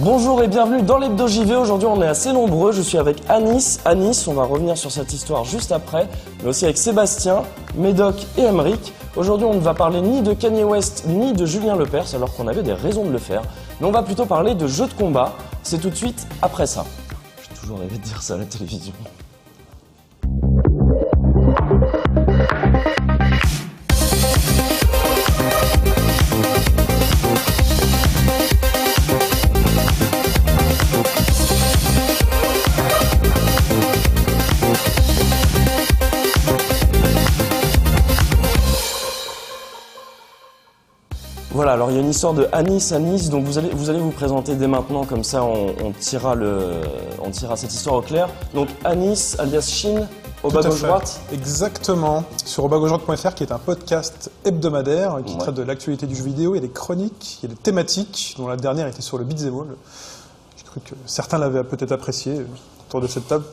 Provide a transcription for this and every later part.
Bonjour et bienvenue dans l'Hebdo JV. Aujourd'hui, on est assez nombreux. Je suis avec Anis. Anis, on va revenir sur cette histoire juste après, mais aussi avec Sébastien, Médoc et Emeric. Aujourd'hui, on ne va parler ni de Kanye West ni de Julien Lepers, alors qu'on avait des raisons de le faire. Mais on va plutôt parler de jeux de combat. C'est tout de suite après ça. J'ai toujours rêvé de dire ça à la télévision. Histoire de Anis Anis, donc vous allez vous, allez vous présenter dès maintenant, comme ça on, on tirera le, on tirera cette histoire au clair. Donc Anis, alias Shin, au bas gauche droite. Exactement. Sur obagauche-droite.fr, qui est un podcast hebdomadaire qui Ouais. traite de l'actualité du jeu vidéo. Il y a des chroniques, il y a des thématiques, dont la dernière était sur le beat'em all. J'ai cru que certains l'avaient peut-être apprécié autour de cette table.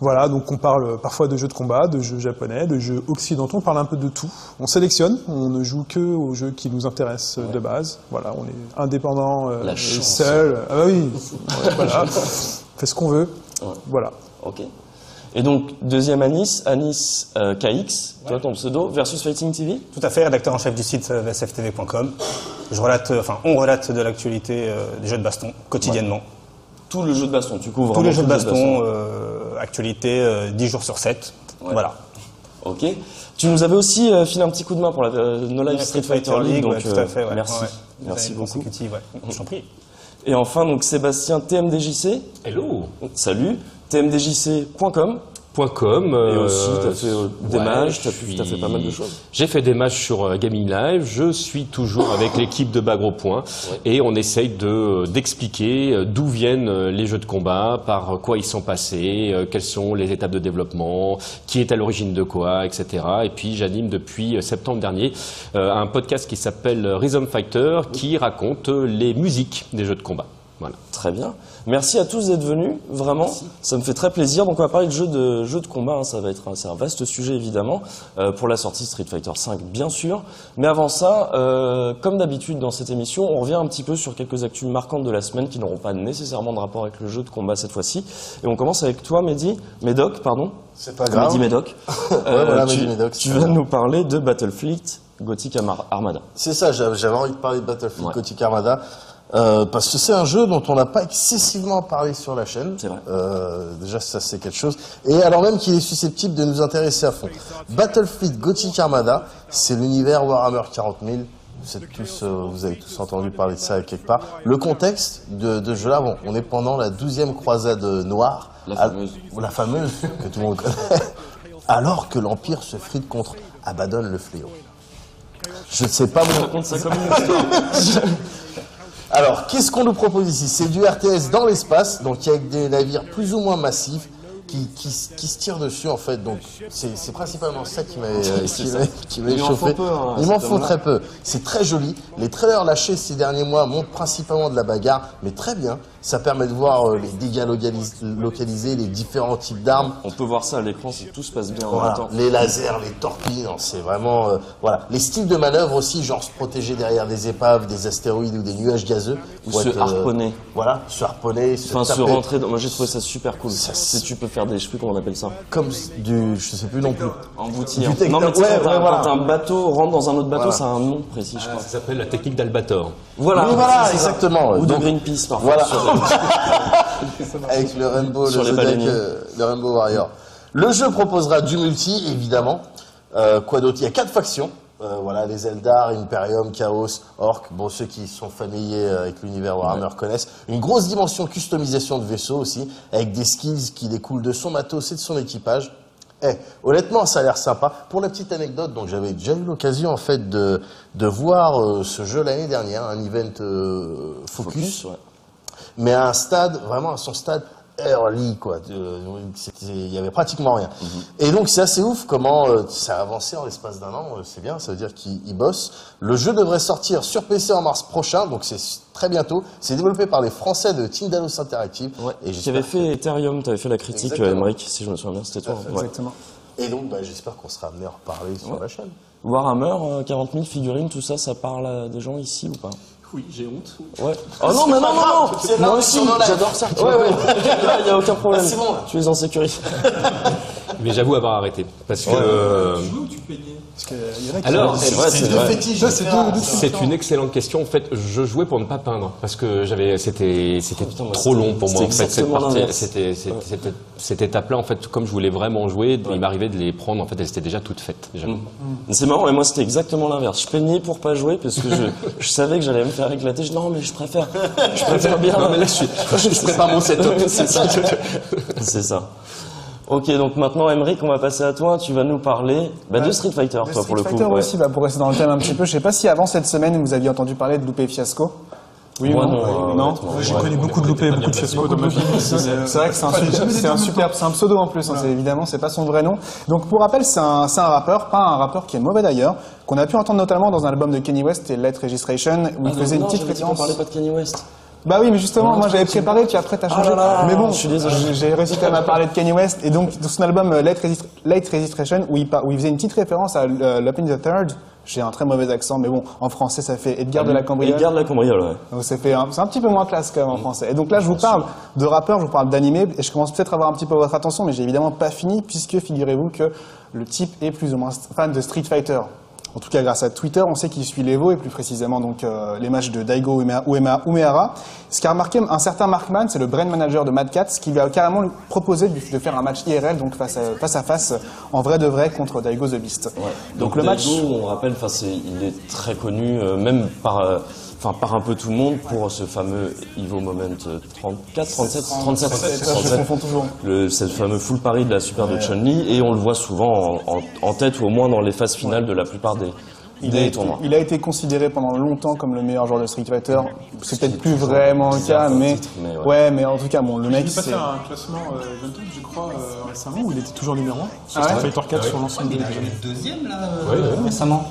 Voilà, donc on parle parfois de jeux de combat, de jeux japonais, de jeux occidentaux, on parle un peu de tout. On sélectionne, on ne joue que aux jeux qui nous intéressent euh, de base. Voilà, on est indépendant, euh, La et chance. seul. Ah bah oui, voilà. On fait ce qu'on veut. Ouais. Voilà. Ok. Et donc deuxième Anis, Anis euh, KX, toi ton pseudo, versus Fighting TV. Tout à fait, rédacteur en chef du site euh, sftv.com. Je relate, euh, enfin, on relate de l'actualité euh, des jeux de baston quotidiennement. Tout le jeu de baston, tu couvres Tous vraiment les jeux de tout le baston, euh, actualité, euh, 10 jours sur 7. Ouais. Voilà. Ok. Tu nous avais aussi euh, filé un petit coup de main pour la euh, No Life Street Fighter League, donc ouais, tout euh, à fait. ouais. merci, Ouais. merci beaucoup. ouais. Je t'en prie. Et enfin donc Sébastien TMDJC. Hello Salut. TMDJC.com. .com, Et euh, aussi, t'as fait, euh, des ouais, matchs, t'as fait pas mal de choses. J'ai fait des matchs sur euh, Gaming Live, je suis toujours avec l'équipe de Bagro Point et on essaye de d'expliquer d'où viennent les jeux de combat, par quoi ils sont passés, quelles sont les étapes de développement, qui est à l'origine de quoi, etc. Et puis j'anime depuis septembre dernier un podcast qui s'appelle Rhythm Fighter qui raconte les musiques des jeux de combat. Voilà. Très bien. Merci à tous d'être venus, vraiment. Ça me fait très plaisir. Donc on va parler de jeux de, jeux de combat, hein. ça va être un, c'est un vaste sujet évidemment, euh, pour la sortie Street Fighter V bien sûr. Mais avant ça, euh, comme d'habitude dans cette émission, on revient un petit peu sur quelques actus marquantes de la semaine qui n'auront pas nécessairement de rapport avec le jeu de combat cette fois-ci. Et on commence avec toi Mehdi, Médoc, pardon. C'est pas grave. Mehdi Médoc. Euh, voilà, tu, Mehdi Médoc, tu bien. nous parler de Battlefleet Gothic Armada. C'est ça, j'avais j'avais envie de parler de Battlefield Ouais. Gothic Armada. Euh, parce que c'est un jeu dont on n'a pas excessivement parlé sur la chaîne. C'est vrai. Euh, déjà, ça c'est quelque chose. Et alors même qu'il est susceptible de nous intéresser à fond. Battlefield Gothic Armada, c'est l'univers Warhammer 40 000. Vous, êtes tous, euh, vous avez tous entendu parler de ça quelque part. Le contexte de, de ce jeu-là, bon, on est pendant la 12e croisade noire. La fameuse. La fameuse, que tout le monde connaît. Alors que l'Empire se frite contre Abaddon le fléau. Je ne sais pas mon... Raconte ça comme une histoire. Alors, qu'est-ce qu'on nous propose ici? C'est du RTS dans l'espace, donc avec des navires plus ou moins massifs qui, qui, qui se tirent dessus en fait. Donc, c'est c'est principalement ça qui m'a C'est qui ça. m'a- qui m'a Il en faut chauffé. peu, hein, à Il m'en homme-là. très peu. C'est très joli. Les trailers lâchés ces derniers mois montrent principalement de la bagarre, mais très bien. Ça permet de voir euh, les dégâts localis- localisés, les différents types d'armes. On peut voir ça à l'écran si tout se passe bien en même temps. les lasers, les torpilles, non, c'est vraiment euh, voilà. Les styles de manœuvre aussi, genre se protéger derrière des épaves, des astéroïdes ou des nuages gazeux, Ou se être, euh, harponner. voilà, se harponner, se Enfin, se rentrer dans... Moi, j'ai trouvé ça super cool. Ça, si tu peux faire des... Je sais plus comment on appelle ça? comme du, je sais plus non plus. Emboutir. Non, mais ouais, ouais, voilà. quand un bateau rentre dans un autre bateau, Voilà. ça a un nom précis, je crois. Ça s'appelle la technique d'Albator. Voilà, exactement. Ou de Donc, Greenpeace, parfois. Voilà. sur- Avec le Rainbow, Sur le, euh, le Rainbow Warrior. Le jeu proposera du multi, évidemment. Euh, quoi d'autre? Il y a quatre factions. Euh, voilà, les Eldar, Imperium, Chaos, Orc. Bon, ceux qui sont familiers euh, avec l'univers Warhammer connaissent. Une grosse dimension customisation de vaisseau aussi, avec des skills qui découlent de son matos et de son équipage. Eh, honnêtement, ça a l'air sympa. Pour la petite anecdote, donc j'avais déjà eu l'occasion en fait de, de voir euh, ce jeu l'année dernière, un event euh, Focus, ouais. mais à un stade, vraiment à son stade early, quoi. C'était- Il y avait pratiquement rien. Et donc c'est assez ouf comment euh, ça a avancé en l'espace d'un an, euh, c'est bien, ça veut dire qu'ils ils bossent. Le jeu devrait sortir sur PC en mars prochain, donc c'est très bientôt. C'est développé par les Français de Tindalos Interactive. Ouais. Et Qui j'espère avait fait Ethereum, tu avais fait la critique, euh, Emmerich, si je me souviens bien, c'était toi. Ouais. Exactement. Et donc, bah, j'espère qu'on sera amené à reparler sur la chaîne. Warhammer, euh, 40 000 figurines, tout ça, ça parle à des gens ici ou pas? Oui, j'ai honte. Ouais. Oh non, mais non, non, non C'est Moi là, aussi, j'adore ça. Ouais, ouais. Il n'y a aucun problème. Ah, c'est bon, là. Tu es en sécurité. Mais j'avoue avoir arrêté. Parce que euh, Tu jouais ou tu peignais Parce qu'il y en a qui Alors, C'est vrai, c'est deux vrai. fétiches Ça, c'est une excellente question. En fait, je jouais pour ne pas peindre parce que j'avais, c'était, c'était trop long pour moi. En fait, cette partie, c'était, c'était- c'était- cette étape-là, en fait, comme je voulais vraiment jouer, il m'arrivait de les prendre. En fait, elles étaient déjà toutes faites. déjà. Mm. C'est marrant, et moi c'était exactement l'inverse. Je peignais pour pas jouer parce que je, je savais que j'allais me faire éclater. Je dis non, mais je préfère, je préfère bien. Non, mais là, je suis, je, je prépare mon setup. c'est ça. C'est ça. Ok, donc maintenant, Emeric, on va passer à toi. Tu vas nous parler bah, de Street Fighter, toi, pour le Street coup. Fighter ouais. aussi, bah, pour rester dans le thème un petit peu. Je sais pas si avant cette semaine vous aviez entendu parler de Loupé Fiasco. Oui Moi, ou non, non euh, Non J'ai ouais. connu beaucoup de loupés, beaucoup de fiasco dans ma vie. C'est vrai que c'est un, super- c'est un super, c'est un pseudo en plus. hein, c'est évidemment, c'est pas son vrai nom. Donc pour rappel, c'est un, c'est un rappeur, pas un rappeur qui est mauvais d'ailleurs, qu'on a pu entendre notamment dans un album de Kenny West et Let Registration où il Ah, faisait une petite référence. parlait pas de Kanye West. Bah oui, mais justement, moi j'avais préparé, puis après t'as changé. là là, mais bon, j'ai- réussi quand même à parler de Kanye West, et donc dans son album euh, Late, Resist- Late Registration, où il, par- où il faisait une petite référence à euh, L'Open the Third, j'ai un très mauvais accent, mais bon, en français ça fait Edgar de la Cambriole. Et garde la cambriole, ouais. Donc ça fait c'est un petit peu moins classe quand même en français. Et donc là, je vous parle de rappeurs, je vous parle d'animé, et je commence peut-être à avoir un petit peu votre attention, mais j'ai évidemment pas fini, puisque figurez-vous que le type est plus ou moins fan de Street Fighter. En tout cas, grâce à Twitter, on sait qu'il suit l'Evo, et plus précisément donc euh, les matchs de Daigo Umehara. Ce qu'a remarqué un certain Markman, c'est le brand manager de Mad Catz, qui lui a carrément proposé de, de faire un match IRL, donc face à, face à face, en vrai de vrai, contre Daigo The Beast. Ouais. Donc, le match... On rappelle, il est très connu, euh, même par, euh, enfin, par un peu tout le monde, pour ce fameux Evo Moment euh, 34, 37, 37, Je 37. confonds toujours. Le, c'est le fameux full pari de la Super de Chun-Li, et on le voit souvent en, en- en tête ou au moins dans les phases finales de la plupart des, Il a, été, tournois. il a été considéré pendant longtemps comme le meilleur joueur de Street Fighter. C'est peut-être plus vraiment le cas, mais titre, mais ouais. ouais. mais en tout cas, bon, le mec, vu passer c'est un classement euh, je crois, euh, récemment, où il était toujours numéro 1 sur Ah ouais Street Fighter 4 sur l'ensemble des. Deuxième, là, euh, récemment.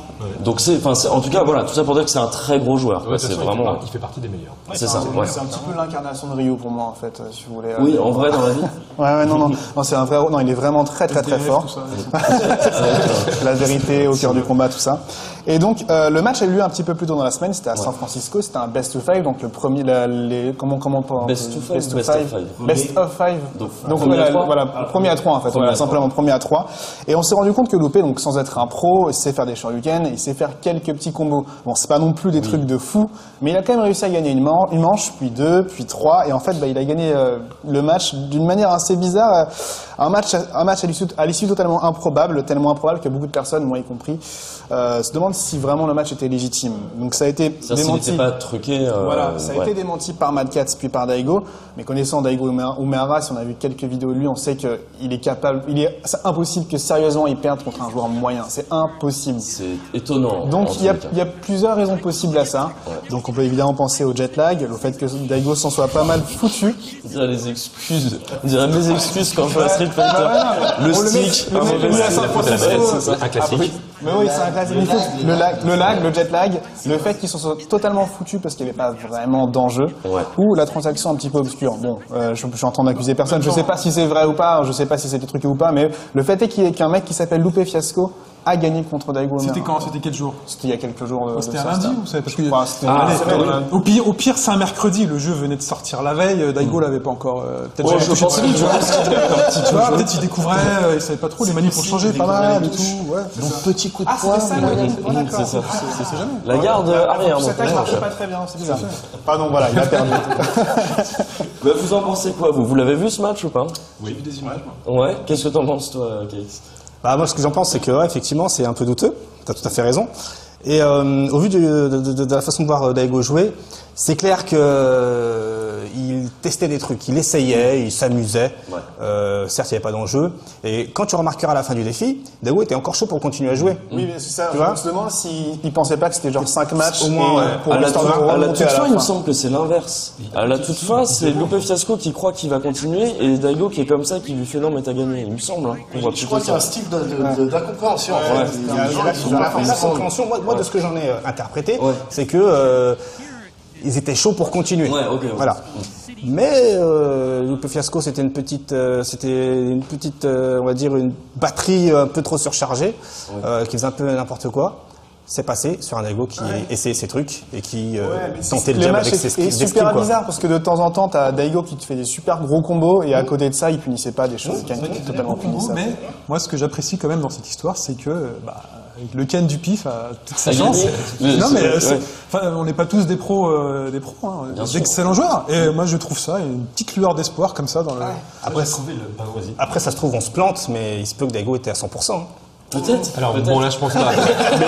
Donc c'est, enfin, c'est- en tout cas, voilà, tout ça pour dire que c'est un très gros joueur. Ouais, c'est il vraiment, il fait partie des meilleurs. c'est ça. c'est ouais. c'est un petit peu l'incarnation de Ryu pour moi, en fait, euh, si vous voulez. Oui, en vrai, dans la vie. Ouais, ouais, non, non, non, c'est un vrai, non, il est vraiment très, très, très fort. la vérité au cœur du combat, tout ça. Et donc, euh, le match a eu lieu un petit peu plus tôt dans la semaine. C'était à San Francisco. C'était un best of five, donc le premier, la- les, comment, comment, on Best of five ou best of five Best of five. Donc, Donc, premier à voilà, voilà, premier à trois en fait, voilà, simplement premier à trois. Et on s'est rendu compte que Loupé, donc sans être un pro, il sait faire des shoryuken, il sait faire quelques petits combos. Bon, c'est pas non plus des trucs de fou, mais il a quand même réussi à gagner une, man- une manche, puis deux, puis trois, et en fait, bah, il a gagné euh, le match d'une manière assez bizarre. euh, Un match, un match à l'issue à l'issue totalement improbable, tellement improbable que beaucoup de personnes, moi y compris, euh, se demandent si vraiment le match était légitime. Donc ça a été Ça, démenti. pas truqué. euh, Voilà, ça a ouais. été démenti par Mad puis par Daigo, mais connaissant Daigo Ume- Umehara, si on a vu quelques vidéos de lui, on sait qu'il est capable, il est, c'est impossible que sérieusement il perde contre un joueur moyen, c'est impossible. C'est étonnant. Donc il y, a, il y plusieurs raisons possibles à ça. Donc on peut évidemment penser au jet lag, au fait que Daigo s'en soit pas mal foutu. On dirait les excuses. On dirait mes excuses quand je joue à Street Fighter. le On stick, le un mauvais. Un classique. Mais oui, c'est un classique. Le lag, le lag, le jet lag, le fait qu'ils s'en soient totalement foutus parce qu'il n'y avait pas vraiment d'enjeu, Ouais. ou la transaction un petit peu obscure. Bon, euh, je, je suis en train d'accuser personne, je sais pas si c'est vrai ou pas, je sais pas si c'était truqué ou pas, mais le fait est qu'il y ait qu'un mec qui s'appelle Loupé Fiasco a gagné contre Daigo C'était quand C'était quel jour? C'était il y a quelques jours. C'était un lundi c'était- ou c'est parce que c'était Ah, au pire, au pire, c'est un mercredi. Le jeu venait de sortir la veille. euh, Daigo l'avait pas encore. euh, Peut-être Ouais, je pense peut-être il découvrait. euh, Il savait pas trop. Les manifs ont changé pas mal et tout. Ouais. Donc petit coup de Ah, poing. c'était. C'est ça. Jamais. La garde arrière. Cette attaque marchait pas très bien, c'est bizarre. Pardon, voilà, il a perdu. Bah, vous en pensez quoi vous? Vous l'avez vu ce match ou pas? J'ai vu des images. Ouais. Qu'est-ce que t'en penses toi, Case Bah, moi, ce que j'en pense, c'est que, ouais, effectivement, c'est un peu douteux. T'as tout à fait raison. Et euh, au vu de, de- de- de la façon de voir euh, Daigo jouer, c'est clair que il testait des trucs, il essayait, il s'amusait. Ouais. Euh, certes, il n'y avait pas d'enjeu. Et quand tu remarqueras à la fin du défi, Daigo était encore chaud pour continuer à jouer. Oui, mais c'est ça. Tu vois on se demande s'il il pensait pas que c'était genre 5 matchs Au moins, ouais. pour à la, toute- à la fin, il me semble que c'est l'inverse. À la toute fin, c'est Loupé Fiasco qui croit qu'il va continuer et Daigo qui est comme ça qui lui fait non mais t'as gagné. Il me semble. Hein, voit Je crois qu'il y a un style d'incompréhension. Moi, de ce que j'en ai euh, interprété, c'est que euh, ils étaient chauds pour continuer. Ouais, ouais. Voilà. Mais euh, Lupe Fiasco, c'était une petite, euh, c'était une petite, euh, on va dire une batterie un peu trop surchargée, euh, qui faisait un peu n'importe quoi. c'est passé sur un Daigo qui essayait ses trucs et qui euh, Ouais, c'est- tentait le le jab match avec ses est, skills. est des super skills, quoi. bizarre parce que de temps en temps, t'as Daigo qui te fait des super gros combos et à côté de ça, il punissait pas des choses qui étaient totalement punissables. mais moi, ce que j'apprécie quand même dans cette histoire, c'est que bah, le Ken du pif a toutes ses A chances. gagné. Non, mais Ouais. c'est- enfin, on n'est pas tous des pros, euh, des pros, hein, d'excellents joueurs. Et moi, je trouve ça une petite lueur d'espoir comme ça dans le. Après, après, ça se trouve, on se plante, mais il se peut que Daigo était à 100%. hein. Peut-être. Alors bon là je pense pas.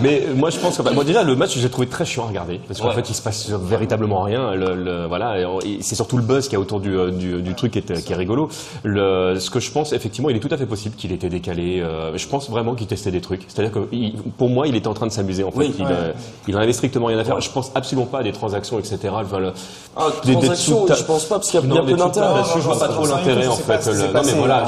mais, mais moi je pense que bah, moi déjà le match j'ai trouvé très chiant à regarder parce qu'en Ouais. fait il se passe véritablement rien. Le, le- voilà c'est surtout le buzz qui a autour du, euh, du, du truc qui est, qui est rigolo. Le, ce que je pense effectivement il est tout à fait possible qu'il était décalé. euh, je pense vraiment qu'il testait des trucs. C'est-à-dire que il- pour moi il était en train de s'amuser en fait. Oui. il, euh, il en avait strictement rien à faire. Je pense absolument pas à des transactions etc. Enfin, le- Ah, des- des transaction, trucs- je pense pas parce qu'il y a bien des peu d'intérêt. je vois pas trop l'intérêt en fait. non mais voilà,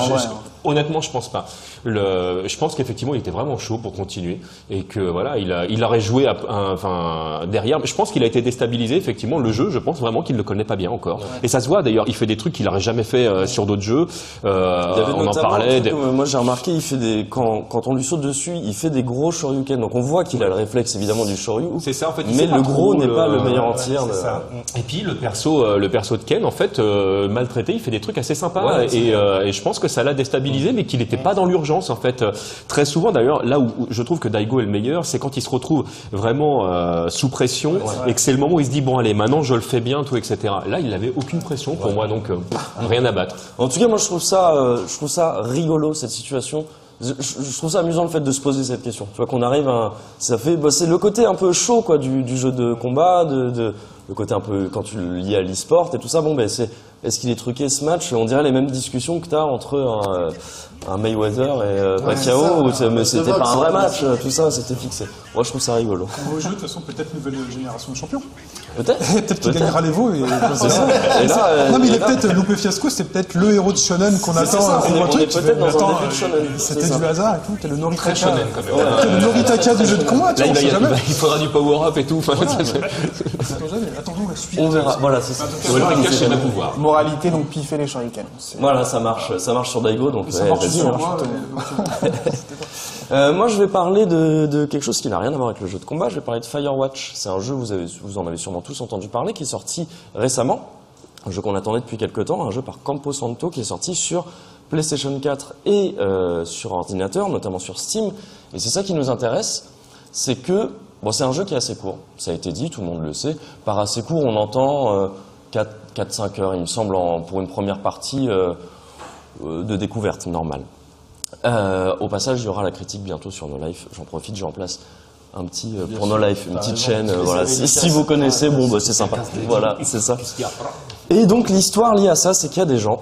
honnêtement, je pense pas. Le, je pense qu'effectivement, il était vraiment chaud pour continuer et que voilà, il, a, il aurait joué à- un- enfin derrière. Mais je pense qu'il a été déstabilisé. Effectivement, le jeu, je pense vraiment qu'il ne le connaît pas bien encore. Et ça se voit d'ailleurs. Il fait des trucs qu'il n'aurait jamais fait euh, sur d'autres jeux. Euh, Il y avait on en parlait. des- euh, moi j'ai remarqué, il fait des quand, quand on lui saute dessus, il fait des gros shoryuken. Donc on voit qu'il a le réflexe évidemment du shoryu. C'est ça, en fait, Mais le gros n'est pas le meilleur en Ouais, tir. c'est de- ça. Et puis le perso, le perso de Ken, en fait, euh, maltraité, il fait des trucs assez sympas Ouais, c'est et, et je pense que ça l'a déstabilisé, mais qu'il n'était pas dans l'urgence en fait. Très souvent, d'ailleurs, là où je trouve que Daigo est le meilleur, c'est quand il se retrouve vraiment euh, sous pression et que c'est le moment où il se dit bon allez, maintenant je le fais bien, tout etc. Là, il n'avait aucune pression pour moi, donc euh, rien à battre. En tout cas, moi je trouve ça, euh, je trouve ça rigolo cette situation. Je, trouve ça amusant le fait de se poser cette question. Tu vois qu'on arrive à, ça fait, bah, c'est le côté un peu chaud quoi du, du jeu de combat, de, de- le côté un peu quand tu le lis à l'e-sport et tout ça. Bon ben c'est, est-ce qu'il est truqué ce match? On dirait les mêmes discussions que t'as entre un, euh, un Mayweather et euh, Pacquiao, mais The c'était pas un vrai ouais. match, euh, tout ça, c'était fixé. Moi je trouve ça rigolo. Au jeu, de toute façon, peut-être nouvelle génération de champions. Peut-être. Peut-être qu'il gagnera les veaux. Et... C'est ça. Et là, euh, non, mais il est peut-être Loupé Fiasco, c'est peut-être le héros de Shonen qu'on attend ça, on est- on est peut-être un début de Shonen, C'était du hasard et tout. T'es le Noritaka. shonen, quand même. T'es le Noritaka du jeu de combat, tu vois, on il, faudra du power-up et tout. Attendons la suite. On verra. Voilà, c'est ça. on pouvoir. Moralité, donc piffer les shurikens. Voilà, ça marche, ça marche sur Daigo, donc Ça ouais, marche vas-y, sur moi. Euh, moi, je vais parler de, de quelque chose qui n'a rien à voir avec le jeu de combat. Je vais parler de Firewatch. C'est un jeu, vous, avez, vous en avez sûrement tous entendu parler, qui est sorti récemment. Un jeu qu'on attendait depuis quelques temps, un jeu par Campo Santo qui est sorti sur PlayStation 4 et euh, sur ordinateur, notamment sur Steam. Et c'est ça qui nous intéresse, c'est que bon, c'est un jeu qui est assez court. Ça a été dit, tout le monde le sait. Par assez court, on entend euh, 4-5 heures, il me semble, en- pour une première partie euh, de découverte normale. Euh, au passage, il y aura la critique bientôt sur No Life. J'en profite, j'en place un petit euh, pour No Life, une petite chaîne. euh, voilà, si, si vous connaissez, bon, bah, c'est sympa. Voilà, c'est ça. Et donc l'histoire liée à ça, c'est qu'il y a des gens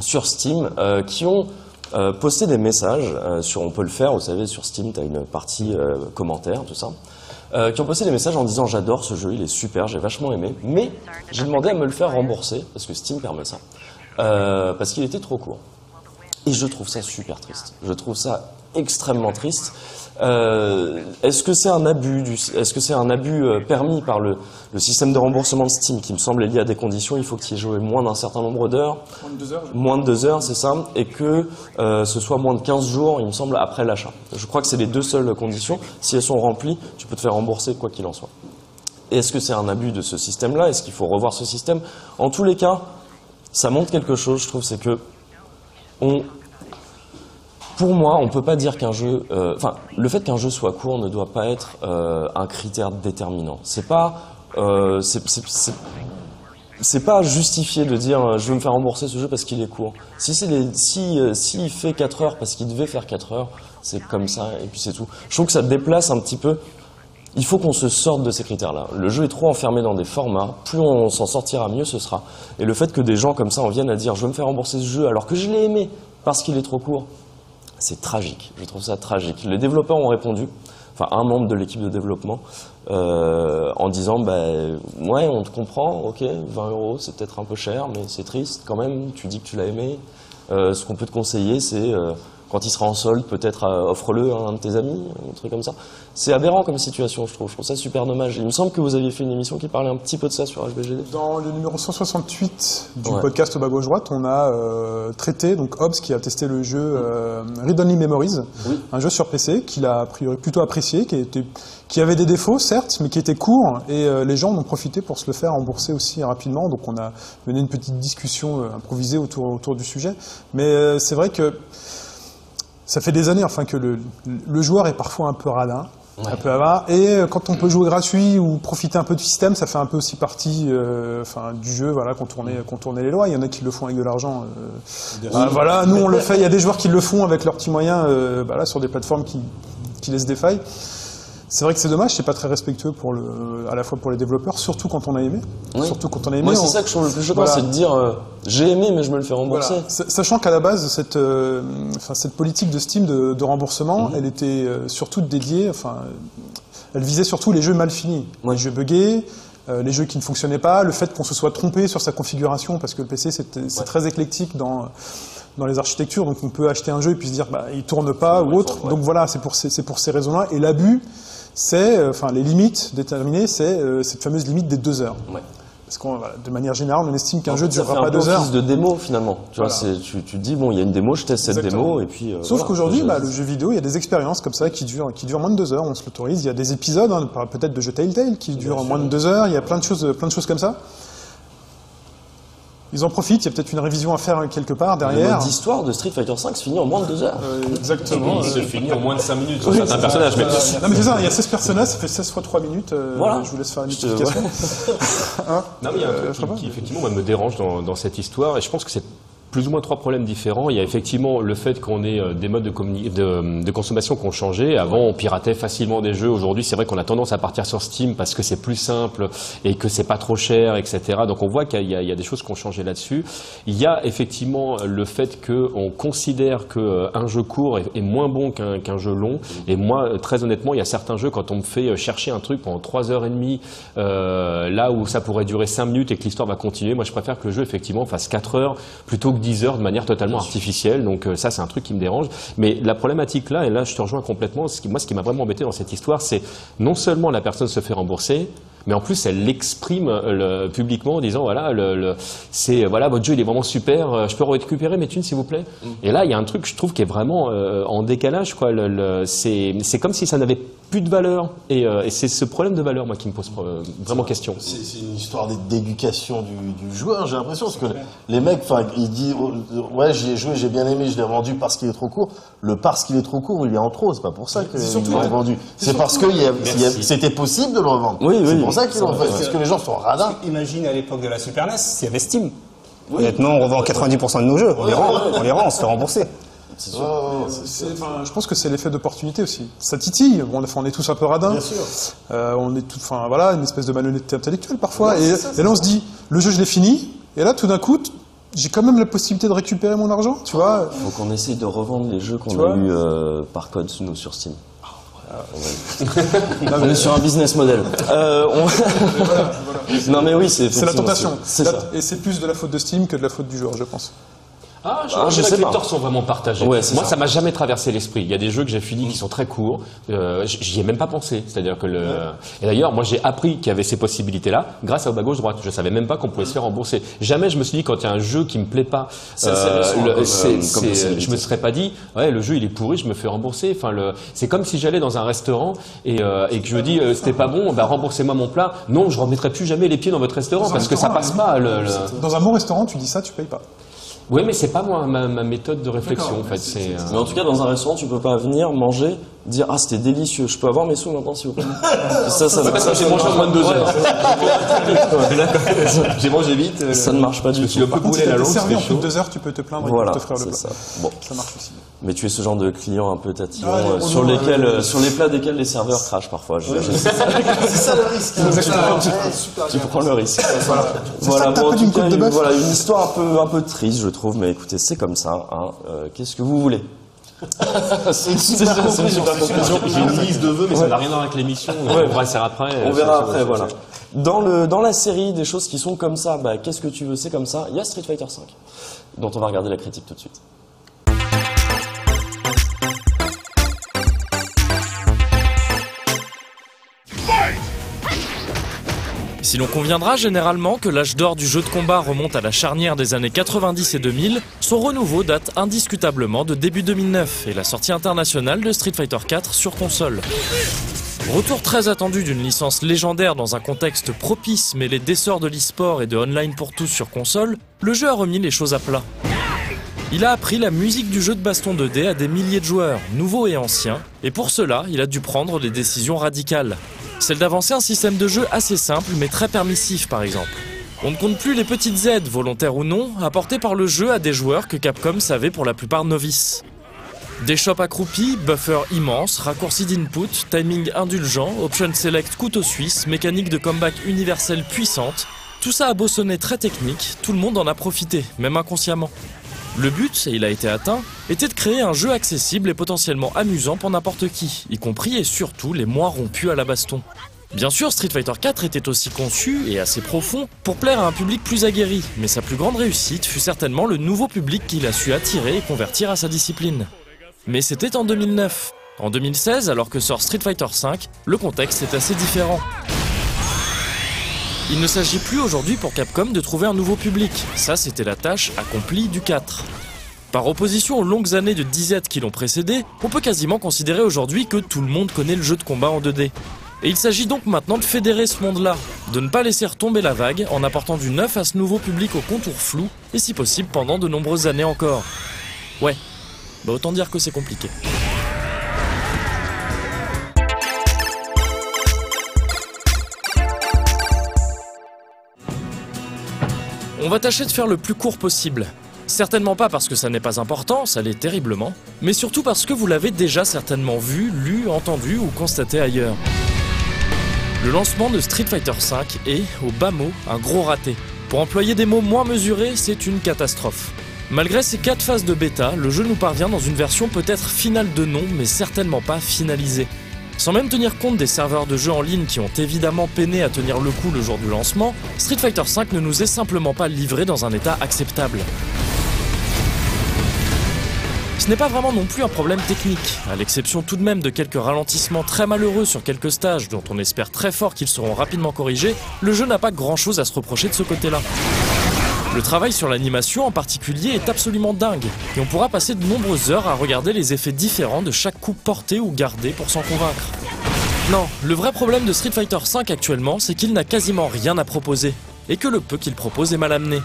sur Steam euh, qui ont euh, posté des messages. euh, sur, on peut le faire, vous savez, sur Steam, tu as une partie euh, commentaires, tout ça. euh, qui ont posté des messages en disant j'adore ce jeu, il est super, j'ai vachement aimé, mais j'ai demandé à me le faire rembourser parce que Steam permet ça, euh, parce qu'il était trop court. Et je trouve ça super triste. Je trouve ça extrêmement triste. Euh, est-ce que c'est un abus Est-ce que c'est un abus euh, permis par le, le système de remboursement de Steam qui me semble lié à des conditions Il faut qu'il y ait joué moins d'un certain nombre d'heures, moins de deux heures, c'est ça, et que euh, ce soit moins de 15 jours, il me semble, après l'achat. Je crois que c'est les deux seules conditions. Si elles sont remplies, tu peux te faire rembourser quoi qu'il en soit. Et Est-ce que c'est un abus de ce système-là? Est-ce qu'il faut revoir ce système? En tous les cas, ça montre quelque chose, je trouve, c'est que pour moi, on peut pas dire qu'un jeu, euh, enfin, le fait qu'un jeu soit court ne doit pas être euh, un critère déterminant. C'est pas, euh, c'est- pas justifié de dire je veux me faire rembourser ce jeu parce qu'il est court. Si c'est si s'il fait 4 heures parce qu'il devait faire 4 heures, c'est comme ça et puis c'est tout. Je trouve que ça déplace un petit peu. Il faut qu'on se sorte de ces critères-là. Le jeu est trop enfermé dans des formats. Plus on s'en sortira, mieux ce sera. Et le fait que des gens comme ça en viennent à dire je veux me faire rembourser ce jeu alors que je l'ai aimé parce qu'il est trop court, c'est tragique. Je trouve ça tragique. Les développeurs ont répondu, enfin un membre de l'équipe de développement, euh, en disant bah, ouais, on te comprend, ok, 20 euros, c'est peut-être un peu cher, mais c'est triste quand même. Tu dis que tu l'as aimé. Euh, ce qu'on peut te conseiller, c'est euh, quand il sera en solde, peut-être euh, offre-le à un de tes amis, un truc comme ça. C'est aberrant comme situation, je trouve. Je trouve ça super dommage. Il me semble que vous aviez fait une émission qui parlait un petit peu de ça sur HBGD. Dans le numéro 168 du Ouais. podcast bas gauche droite, on a euh, traité donc Hobbs qui a testé le jeu euh, Read Only Memories, Oui. un jeu sur PC qu'il a a priori plutôt apprécié, qui, était, qui avait des défauts certes, mais qui était court et euh, les gens en ont profité pour se le faire rembourser aussi rapidement. Donc on a mené une petite discussion improvisée autour, autour du sujet. Mais c'est vrai que ça fait des années enfin que le, le joueur est parfois un peu radin. Un peu avare. Et euh, quand on peut jouer gratuit ou profiter un peu du système, ça fait un peu aussi partie euh, enfin, du jeu, voilà, contourner, contourner les lois. Il y en a qui le font avec de l'argent. euh, ah, voilà, nous on le fait. Il y a des joueurs qui le font avec leurs petits moyens, euh, bah là, sur des plateformes qui, qui laissent des failles. C'est vrai que c'est dommage, c'est pas très respectueux pour le, à la fois pour les développeurs, surtout quand on a aimé. Oui. Surtout quand on a aimé. Moi, c'est on- ça que je trouve le plus choquant, Voilà. c'est de dire euh, j'ai aimé, mais je me le fais rembourser. Voilà. Sachant qu'à la base, cette, euh, enfin, cette politique de Steam de, de remboursement, Mhm. elle était euh, surtout dédiée, enfin, elle visait surtout les jeux mal finis, Ouais. les jeux buggés, les jeux qui ne fonctionnaient pas, le fait qu'on se soit trompé sur sa configuration, parce que le PC c'est très éclectique dans dans les architectures, donc on peut acheter un jeu et puis se dire bah il tourne pas ou autre. Donc voilà, c'est pour ces, c'est pour ces raisons-là. Et l'abus, c'est, euh, enfin les limites déterminées, c'est euh, cette fameuse limite des deux heures. Ouais. Parce qu'on, voilà, de manière générale, on estime qu'un jeu ne durera un pas deux heures. office de démo finalement. Tu vois, Voilà. c'est- tu, tu te dis bon, il y a une démo, je teste cette Exactement. démo et puis. euh, Sauf voilà. qu'aujourd'hui, bah, le jeu vidéo, il y a des expériences comme ça qui durent, qui durent moins de deux heures. On se l'autorise. Il y a des épisodes, hein, peut-être de jeux Telltale, qui durent moins de deux heures. Il y a plein de choses, plein de choses comme ça. Ils en profitent. Il y a peut-être une révision à faire quelque part derrière. mode d'histoire de Street Fighter 5 se finit en moins de deux heures. Euh, exactement. Il se finit en moins de 5 minutes sur certains personnages. Mais Non mais c'est ça, il y a 16 personnages, ça fait 16 fois 3 minutes. euh, Voilà. Je vous laisse faire une te- explication. Hein Non, mais il y a un Euh, truc qui, qui, effectivement moi, me dérange dans, dans cette histoire, et je pense que c'est plus ou moins trois problèmes différents. Il y a effectivement le fait qu'on ait euh, des modes de, consommation qui ont changé. Avant, on piratait facilement des jeux. Aujourd'hui, c'est vrai qu'on a tendance à partir sur Steam parce que c'est plus simple et que c'est pas trop cher, etc. Donc, on voit qu'il y, a- des choses qui ont changé là-dessus. Il y a effectivement le fait qu'on considère qu'un jeu court est, moins bon qu'un jeu long. Et moi, euh, très honnêtement, il y a certains jeux, quand on me fait euh, chercher un truc pendant trois heures et demie, euh, là où ça pourrait durer cinq minutes et que l'histoire va continuer, moi je préfère que le jeu effectivement fasse 4 heures plutôt que 10 heures de manière totalement artificielle. Donc euh, ça, c'est un truc qui me dérange. Mais la problématique là, et là je te rejoins complètement, ce qui, moi ce qui m'a vraiment embêté dans cette histoire, c'est non seulement la personne se fait rembourser, mais en plus elle l'exprime euh, le- publiquement en disant voilà le, le- c'est voilà votre jeu il est vraiment super euh, je peux récupérer mes thunes s'il vous plaît et là il y a un truc je trouve qui est vraiment euh, en décalage quoi c'est c'est comme si ça n'avait plus de valeur et, euh, et c'est ce problème de valeur moi qui me pose euh, vraiment question C'est une histoire d'é- d'éducation du, du joueur, j'ai l'impression, parce que les mecs, ils disent, oh, ouais, j'y ai joué, j'ai bien aimé, je l'ai vendu parce qu'il est trop court. Le parce qu'il est trop court, il est en trop, c'est pas pour ça qu'ils surtout- l'ont vendu. C'est parce que c'était possible de le revendre. Oui, oui. C'est pour ça qu'ils l'ont fait, parce que les gens sont radins. Imagine à l'époque de la Super NES, s'il y avait Steam. Honnêtement, on revend 90% de nos jeux. On les rend, on les rend, on se fait rembourser. C'est- enfin, je pense que c'est l'effet d'opportunité aussi. Ça titille. Bon, on est tous un peu radins. Bien sûr. Euh, on est tout, enfin voilà, une espèce de malhonnêteté intellectuelle parfois. et, et là, on se dit, le jeu, je l'ai fini. Et là, tout d'un coup, j'ai quand même la possibilité de récupérer mon argent, tu vois. Donc on essaye de revendre les jeux qu'on a vois eu euh, par code nous sur Steam. on est sur un business model. Euh, on- non mais oui, c'est la tentation. Et c'est plus de la faute de Steam que de la faute du joueur, je pense. Ah, je, Ah, je dirais sais que les pas. torts sont vraiment partagés. Ouais, c'est Moi, ça. m'a jamais traversé l'esprit. Il y a des jeux que j'ai finis qui sont très courts. Euh, J'y ai même pas pensé. C'est-à-dire que le. Et d'ailleurs, moi, j'ai appris qu'il y avait ces possibilités-là grâce au bas gauche droite. Je savais même pas qu'on pouvait se faire rembourser. Jamais je me suis dit quand il y a un jeu qui me plaît pas, le- comme, euh, comme possibilité. je me serais pas dit, ouais, le jeu il est pourri, je me fais rembourser. Enfin, le. C'est comme si j'allais dans un restaurant et, euh, et que je me dis, euh, c'était pas bon, bah remboursez-moi mon plat. Non, je remettrai plus jamais les pieds dans votre restaurant Dans parce que ça passe pas. Le, le- Dans un bon restaurant, tu dis ça, tu payes pas. Oui, mais c'est pas moi ma, ma méthode de réflexion en fait. C'est. euh, Mais en tout cas, dans un restaurant, tu peux pas venir manger, dire ah c'était délicieux, je peux avoir mes sous maintenant s'il vous plaît? ça, ça, Parce ça, que j'ai ça mangé en moins de deux heures. J'ai mangé vite. euh, Ça ne marche pas Je du me suis tout. un peu brûlé la langue, servi en plus de deux heures, tu peux te plaindre et Voilà, t'offrir le c'est plat. ça. Bon, Ça marche aussi. mais tu es ce genre de client un peu tatillon Ah, euh, sur lesquels, euh, euh, sur les plats desquels les serveurs crachent parfois. Je- je- C'est ça le risque. tu prends le risque. Voilà. Ça Voilà, tout une, histoire un peu, un peu triste, je trouve, mais écoutez, c'est comme ça. Hein. Qu'est-ce que vous voulez? C'est une super conclusion. J'ai une liste de vœux, mais ça n'a rien à voir avec l'émission. On verra ça après. On euh, verra après, voilà. Dans, le, dans la série des choses qui sont comme ça, bah, qu'est-ce que tu veux, c'est comme ça, il y a Street Fighter V, dont on va regarder la critique tout de suite. Si l'on conviendra généralement que l'âge d'or du jeu de combat remonte à la charnière des années 90 et 2000, son renouveau date indiscutablement de début 2009 et la sortie internationale de Street Fighter 4 sur console. Retour très attendu d'une licence légendaire dans un contexte propice mêlé d'essor de l'e-sport et de online pour tous sur console, le jeu a remis les choses à plat. Il a appris la musique du jeu de baston 2D à des milliers de joueurs, nouveaux et anciens, et pour cela, il a dû prendre des décisions radicales. Celle d'avancer un système de jeu assez simple mais très permissif par exemple. On ne compte plus les petites aides, volontaires ou non, apportées par le jeu à des joueurs que Capcom savait pour la plupart novices. Des shops accroupis, buffers immenses, raccourcis d'input, timing indulgent, option select couteau suisse, mécanique de comeback universelle puissante, tout ça a beau sonner très technique, tout le monde en a profité, même inconsciemment. Le but, et il a été atteint, était de créer un jeu accessible et potentiellement amusant pour n'importe qui, y compris et surtout les moins rompus à la baston. Bien sûr, Street Fighter 4 était aussi conçu, et assez profond, pour plaire à un public plus aguerri, mais sa plus grande réussite fut certainement le nouveau public qu'il a su attirer et convertir à sa discipline. Mais c'était en 2009. En 2016, alors que sort Street Fighter V, le contexte est assez différent. Il ne s'agit plus aujourd'hui pour Capcom de trouver un nouveau public. Ça, c'était la tâche accomplie du 4. Par opposition aux longues années de disette qui l'ont précédé, on peut quasiment considérer aujourd'hui que tout le monde connaît le jeu de combat en 2D. Et il s'agit donc maintenant de fédérer ce monde-là, de ne pas laisser retomber la vague en apportant du neuf à ce nouveau public au contour flou, et si possible pendant de nombreuses années encore. Ouais, bah autant dire que c'est compliqué. On va tâcher de faire le plus court possible. Certainement pas parce que ça n'est pas important, ça l'est terriblement, mais surtout parce que vous l'avez déjà certainement vu, lu, entendu ou constaté ailleurs. Le lancement de Street Fighter V est, au bas mot, un gros raté. Pour employer des mots moins mesurés, c'est une catastrophe. Malgré ces quatre phases de bêta, le jeu nous parvient dans une version peut-être finale de nom, mais certainement pas finalisée. Sans même tenir compte des serveurs de jeux en ligne qui ont évidemment peiné à tenir le coup le jour du lancement, Street Fighter V ne nous est simplement pas livré dans un état acceptable. Ce n'est pas vraiment non plus un problème technique, à l'exception tout de même de quelques ralentissements très malheureux sur quelques stages dont on espère très fort qu'ils seront rapidement corrigés, le jeu n'a pas grand chose à se reprocher de ce côté-là. Le travail sur l'animation en particulier est absolument dingue, et on pourra passer de nombreuses heures à regarder les effets différents de chaque coup porté ou gardé pour s'en convaincre. Non, le vrai problème de Street Fighter V actuellement, c'est qu'il n'a quasiment rien à proposer, et que le peu qu'il propose est mal amené.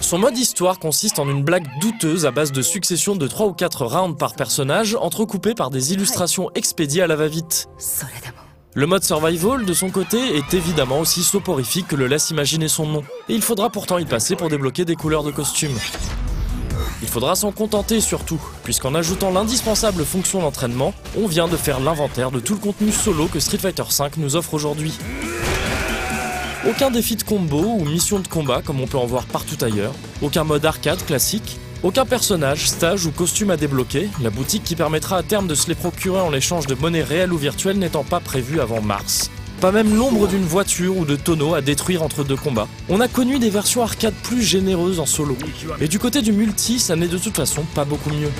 Son mode histoire consiste en une blague douteuse à base de succession de 3 ou 4 rounds par personnage, entrecoupés par des illustrations expédiées à la va-vite. Le mode survival, de son côté, est évidemment aussi soporifique que le laisse imaginer son nom, et il faudra pourtant y passer pour débloquer des couleurs de costumes. Il faudra s'en contenter surtout, puisqu'en ajoutant l'indispensable fonction d'entraînement, on vient de faire l'inventaire de tout le contenu solo que Street Fighter V nous offre aujourd'hui. Aucun défi de combo ou mission de combat comme on peut en voir partout ailleurs, aucun mode arcade classique, aucun personnage, stage ou costume à débloquer, la boutique qui permettra à terme de se les procurer en l'échange de monnaie réelle ou virtuelle n'étant pas prévue avant mars. Pas même l'ombre d'une voiture ou de tonneau à détruire entre deux combats. On a connu des versions arcade plus généreuses en solo. Et du côté du multi, ça n'est de toute façon pas beaucoup mieux.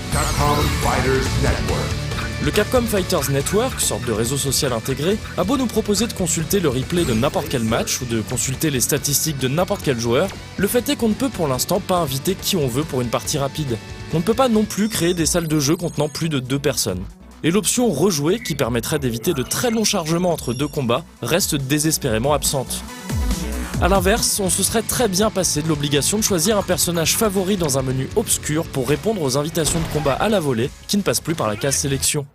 Le Capcom Fighters Network, sorte de réseau social intégré, a beau nous proposer de consulter le replay de n'importe quel match ou de consulter les statistiques de n'importe quel joueur, le fait est qu'on ne peut pour l'instant pas inviter qui on veut pour une partie rapide. On ne peut pas non plus créer des salles de jeu contenant plus de deux personnes. Et l'option rejouer, qui permettrait d'éviter de très longs chargements entre deux combats, reste désespérément absente. A l'inverse, on se serait très bien passé de l'obligation de choisir un personnage favori dans un menu obscur pour répondre aux invitations de combat à la volée qui ne passent plus par la case sélection.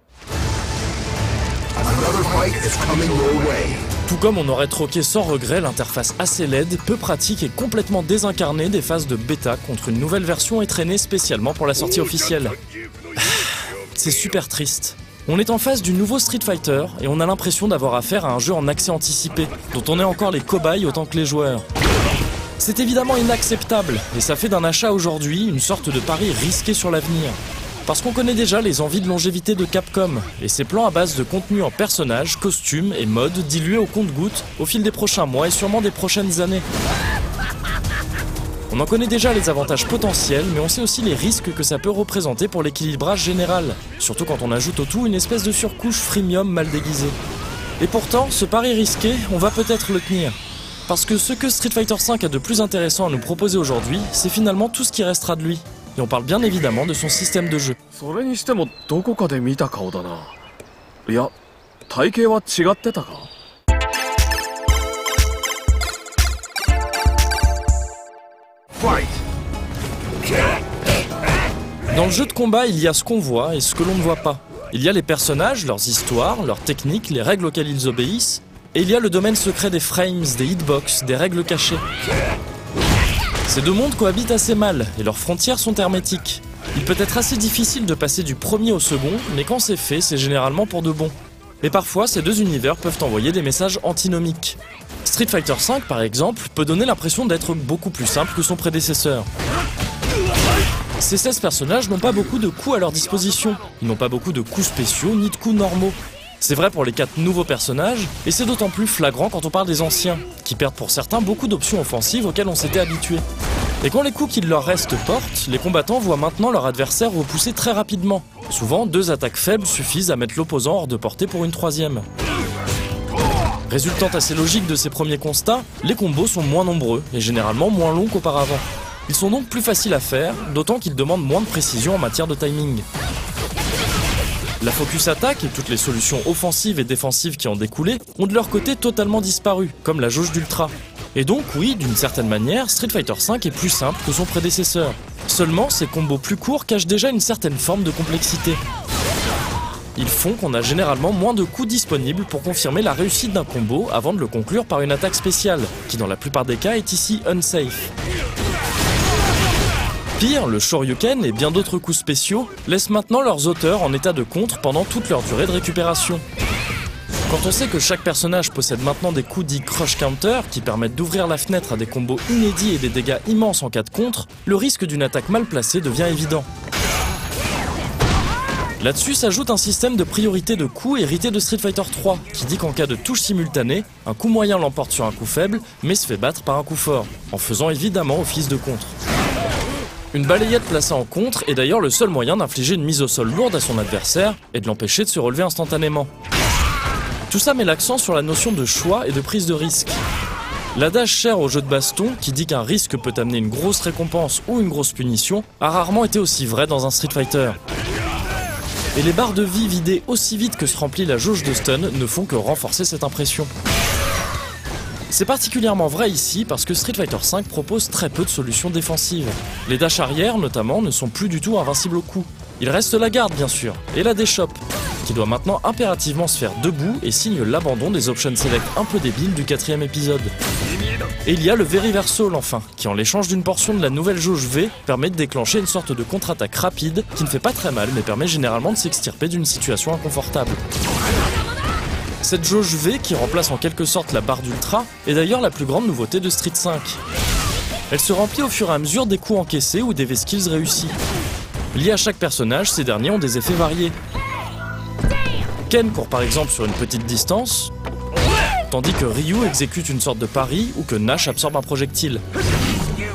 Tout comme on aurait troqué sans regret l'interface assez laide, peu pratique et complètement désincarnée des phases de bêta contre une nouvelle version étraînée spécialement pour la sortie officielle. C'est super triste. On est en face du nouveau Street Fighter et on a l'impression d'avoir affaire à un jeu en accès anticipé, dont on est encore les cobayes autant que les joueurs. C'est évidemment inacceptable, et ça fait d'un achat aujourd'hui une sorte de pari risqué sur l'avenir. Parce qu'on connaît déjà les envies de longévité de Capcom, et ses plans à base de contenu en personnages, costumes et modes dilués au compte-gouttes au fil des prochains mois et sûrement des prochaines années. On en connaît déjà les avantages potentiels, mais on sait aussi les risques que ça peut représenter pour l'équilibrage général, surtout quand on ajoute au tout une espèce de surcouche freemium mal déguisée. Et pourtant, ce pari risqué, on va peut-être le tenir. Parce que ce que Street Fighter V a de plus intéressant à nous proposer aujourd'hui, c'est finalement tout ce qui restera de lui. Et on parle bien évidemment de son système de jeu. Dans le jeu de combat, il y a ce qu'on voit et ce que l'on ne voit pas. Il y a les personnages, leurs histoires, leurs techniques, les règles auxquelles ils obéissent, et il y a le domaine secret des frames, des hitbox, des règles cachées. Ces deux mondes cohabitent assez mal, et leurs frontières sont hermétiques. Il peut être assez difficile de passer du premier au second, mais quand c'est fait, c'est généralement pour de bon. Mais parfois, ces deux univers peuvent envoyer des messages antinomiques. Street Fighter V, par exemple, peut donner l'impression d'être beaucoup plus simple que son prédécesseur. Ces 16 personnages n'ont pas beaucoup de coups à leur disposition. Ils n'ont pas beaucoup de coups spéciaux ni de coups normaux. C'est vrai pour les 4 nouveaux personnages, et c'est d'autant plus flagrant quand on parle des anciens, qui perdent pour certains beaucoup d'options offensives auxquelles on s'était habitué. Et quand les coups qu'il leur reste portent, les combattants voient maintenant leur adversaire repousser très rapidement. Souvent, deux attaques faibles suffisent à mettre l'opposant hors de portée pour une troisième. Résultant assez logique de ces premiers constats, les combos sont moins nombreux et généralement moins longs qu'auparavant. Ils sont donc plus faciles à faire, d'autant qu'ils demandent moins de précision en matière de timing. La focus attaque et toutes les solutions offensives et défensives qui en découlaient ont de leur côté totalement disparu, comme la jauge d'ultra. Et donc oui, d'une certaine manière, Street Fighter V est plus simple que son prédécesseur. Seulement, ces combos plus courts cachent déjà une certaine forme de complexité. Ils font qu'on a généralement moins de coups disponibles pour confirmer la réussite d'un combo avant de le conclure par une attaque spéciale, qui dans la plupart des cas est ici unsafe. Pire, le Shoryuken et bien d'autres coups spéciaux laissent maintenant leurs auteurs en état de contre pendant toute leur durée de récupération. Quand on sait que chaque personnage possède maintenant des coups dits crush counter qui permettent d'ouvrir la fenêtre à des combos inédits et des dégâts immenses en cas de contre, le risque d'une attaque mal placée devient évident. Là-dessus s'ajoute un système de priorité de coups hérité de Street Fighter 3, qui dit qu'en cas de touche simultanée, un coup moyen l'emporte sur un coup faible, mais se fait battre par un coup fort, en faisant évidemment office de contre. Une balayette placée en contre est d'ailleurs le seul moyen d'infliger une mise au sol lourde à son adversaire et de l'empêcher de se relever instantanément. Tout ça met l'accent sur la notion de choix et de prise de risque. L'adage cher au jeu de baston, qui dit qu'un risque peut amener une grosse récompense ou une grosse punition, a rarement été aussi vrai dans un Street Fighter. Et les barres de vie vidées aussi vite que se remplit la jauge de stun ne font que renforcer cette impression. C'est particulièrement vrai ici parce que Street Fighter V propose très peu de solutions défensives. Les dash arrière notamment ne sont plus du tout invincibles au coup. Il reste la garde bien sûr, et la déchoppe, qui doit maintenant impérativement se faire debout et signe l'abandon des options select un peu débiles du quatrième épisode. Et il y a le Veriversal enfin, qui en l'échange d'une portion de la nouvelle jauge V permet de déclencher une sorte de contre-attaque rapide qui ne fait pas très mal mais permet généralement de s'extirper d'une situation inconfortable. Cette jauge V qui remplace en quelque sorte la barre d'ultra est d'ailleurs la plus grande nouveauté de Street 5. Elle se remplit au fur et à mesure des coups encaissés ou des V-skills réussis. Liés à chaque personnage, ces derniers ont des effets variés. Ken court par exemple sur une petite distance, tandis que Ryu exécute une sorte de pari ou que Nash absorbe un projectile.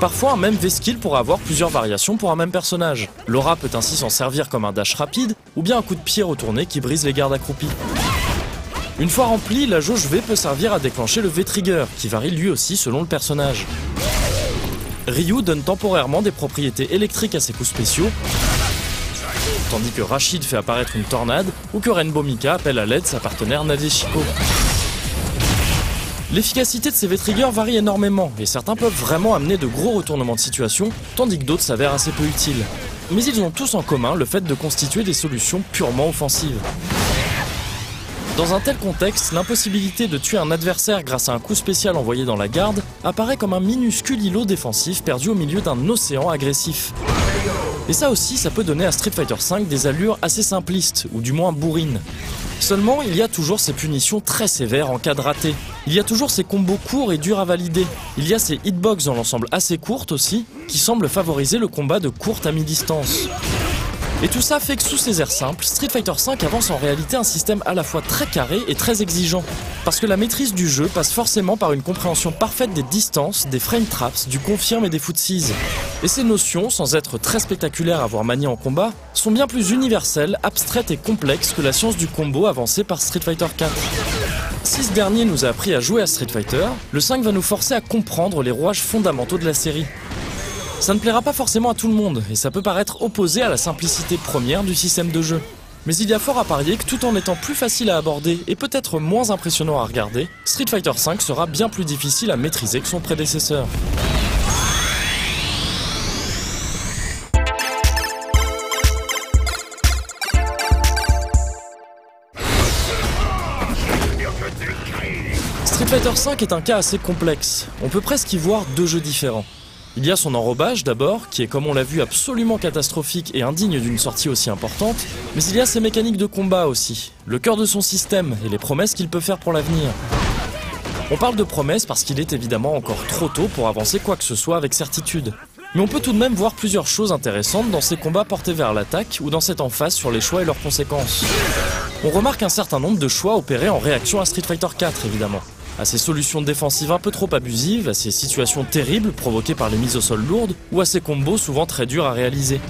Parfois, un même V-skill pourra avoir plusieurs variations pour un même personnage. Laura peut ainsi s'en servir comme un dash rapide, ou bien un coup de pied retourné qui brise les gardes accroupis. Une fois remplie, la jauge V peut servir à déclencher le V-Trigger, qui varie lui aussi selon le personnage. Ryu donne temporairement des propriétés électriques à ses coups spéciaux, tandis que Rashid fait apparaître une tornade, ou que Rainbow Mika appelle à l'aide sa partenaire Nadeshiko. L'efficacité de ces V-Triggers varie énormément, et certains peuvent vraiment amener de gros retournements de situation, tandis que d'autres s'avèrent assez peu utiles. Mais ils ont tous en commun le fait de constituer des solutions purement offensives. Dans un tel contexte, l'impossibilité de tuer un adversaire grâce à un coup spécial envoyé dans la garde apparaît comme un minuscule îlot défensif perdu au milieu d'un océan agressif. Et ça aussi, ça peut donner à Street Fighter V des allures assez simplistes, ou du moins bourrines. Seulement, il y a toujours ces punitions très sévères en cas de raté. Il y a toujours ces combos courts et durs à valider. Il y a ces hitbox dans l'ensemble assez courtes aussi, qui semblent favoriser le combat de courte à mi-distance. Et tout ça fait que sous ces airs simples, Street Fighter V avance en réalité un système à la fois très carré et très exigeant. Parce que la maîtrise du jeu passe forcément par une compréhension parfaite des distances, des frame traps, du confirm et des footsies. Et ces notions, sans être très spectaculaires à voir manier en combat, sont bien plus universelles, abstraites et complexes que la science du combo avancée par Street Fighter 4. Si ce dernier nous a appris à jouer à Street Fighter, le 5 va nous forcer à comprendre les rouages fondamentaux de la série. Ça ne plaira pas forcément à tout le monde, et ça peut paraître opposé à la simplicité première du système de jeu. Mais il y a fort à parier que tout en étant plus facile à aborder et peut-être moins impressionnant à regarder, Street Fighter V sera bien plus difficile à maîtriser que son prédécesseur. Street Fighter V est un cas assez complexe. On peut presque y voir deux jeux différents. Il y a son enrobage d'abord, qui est comme on l'a vu absolument catastrophique et indigne d'une sortie aussi importante, mais il y a ses mécaniques de combat aussi, le cœur de son système et les promesses qu'il peut faire pour l'avenir. On parle de promesses parce qu'il est évidemment encore trop tôt pour avancer quoi que ce soit avec certitude. Mais on peut tout de même voir plusieurs choses intéressantes dans ces combats portés vers l'attaque ou dans cette emphase sur les choix et leurs conséquences. On remarque un certain nombre de choix opérés en réaction à Street Fighter 4 évidemment à ces solutions défensives un peu trop abusives, à ces situations terribles provoquées par les mises au sol lourdes, ou à ces combos souvent très durs à réaliser.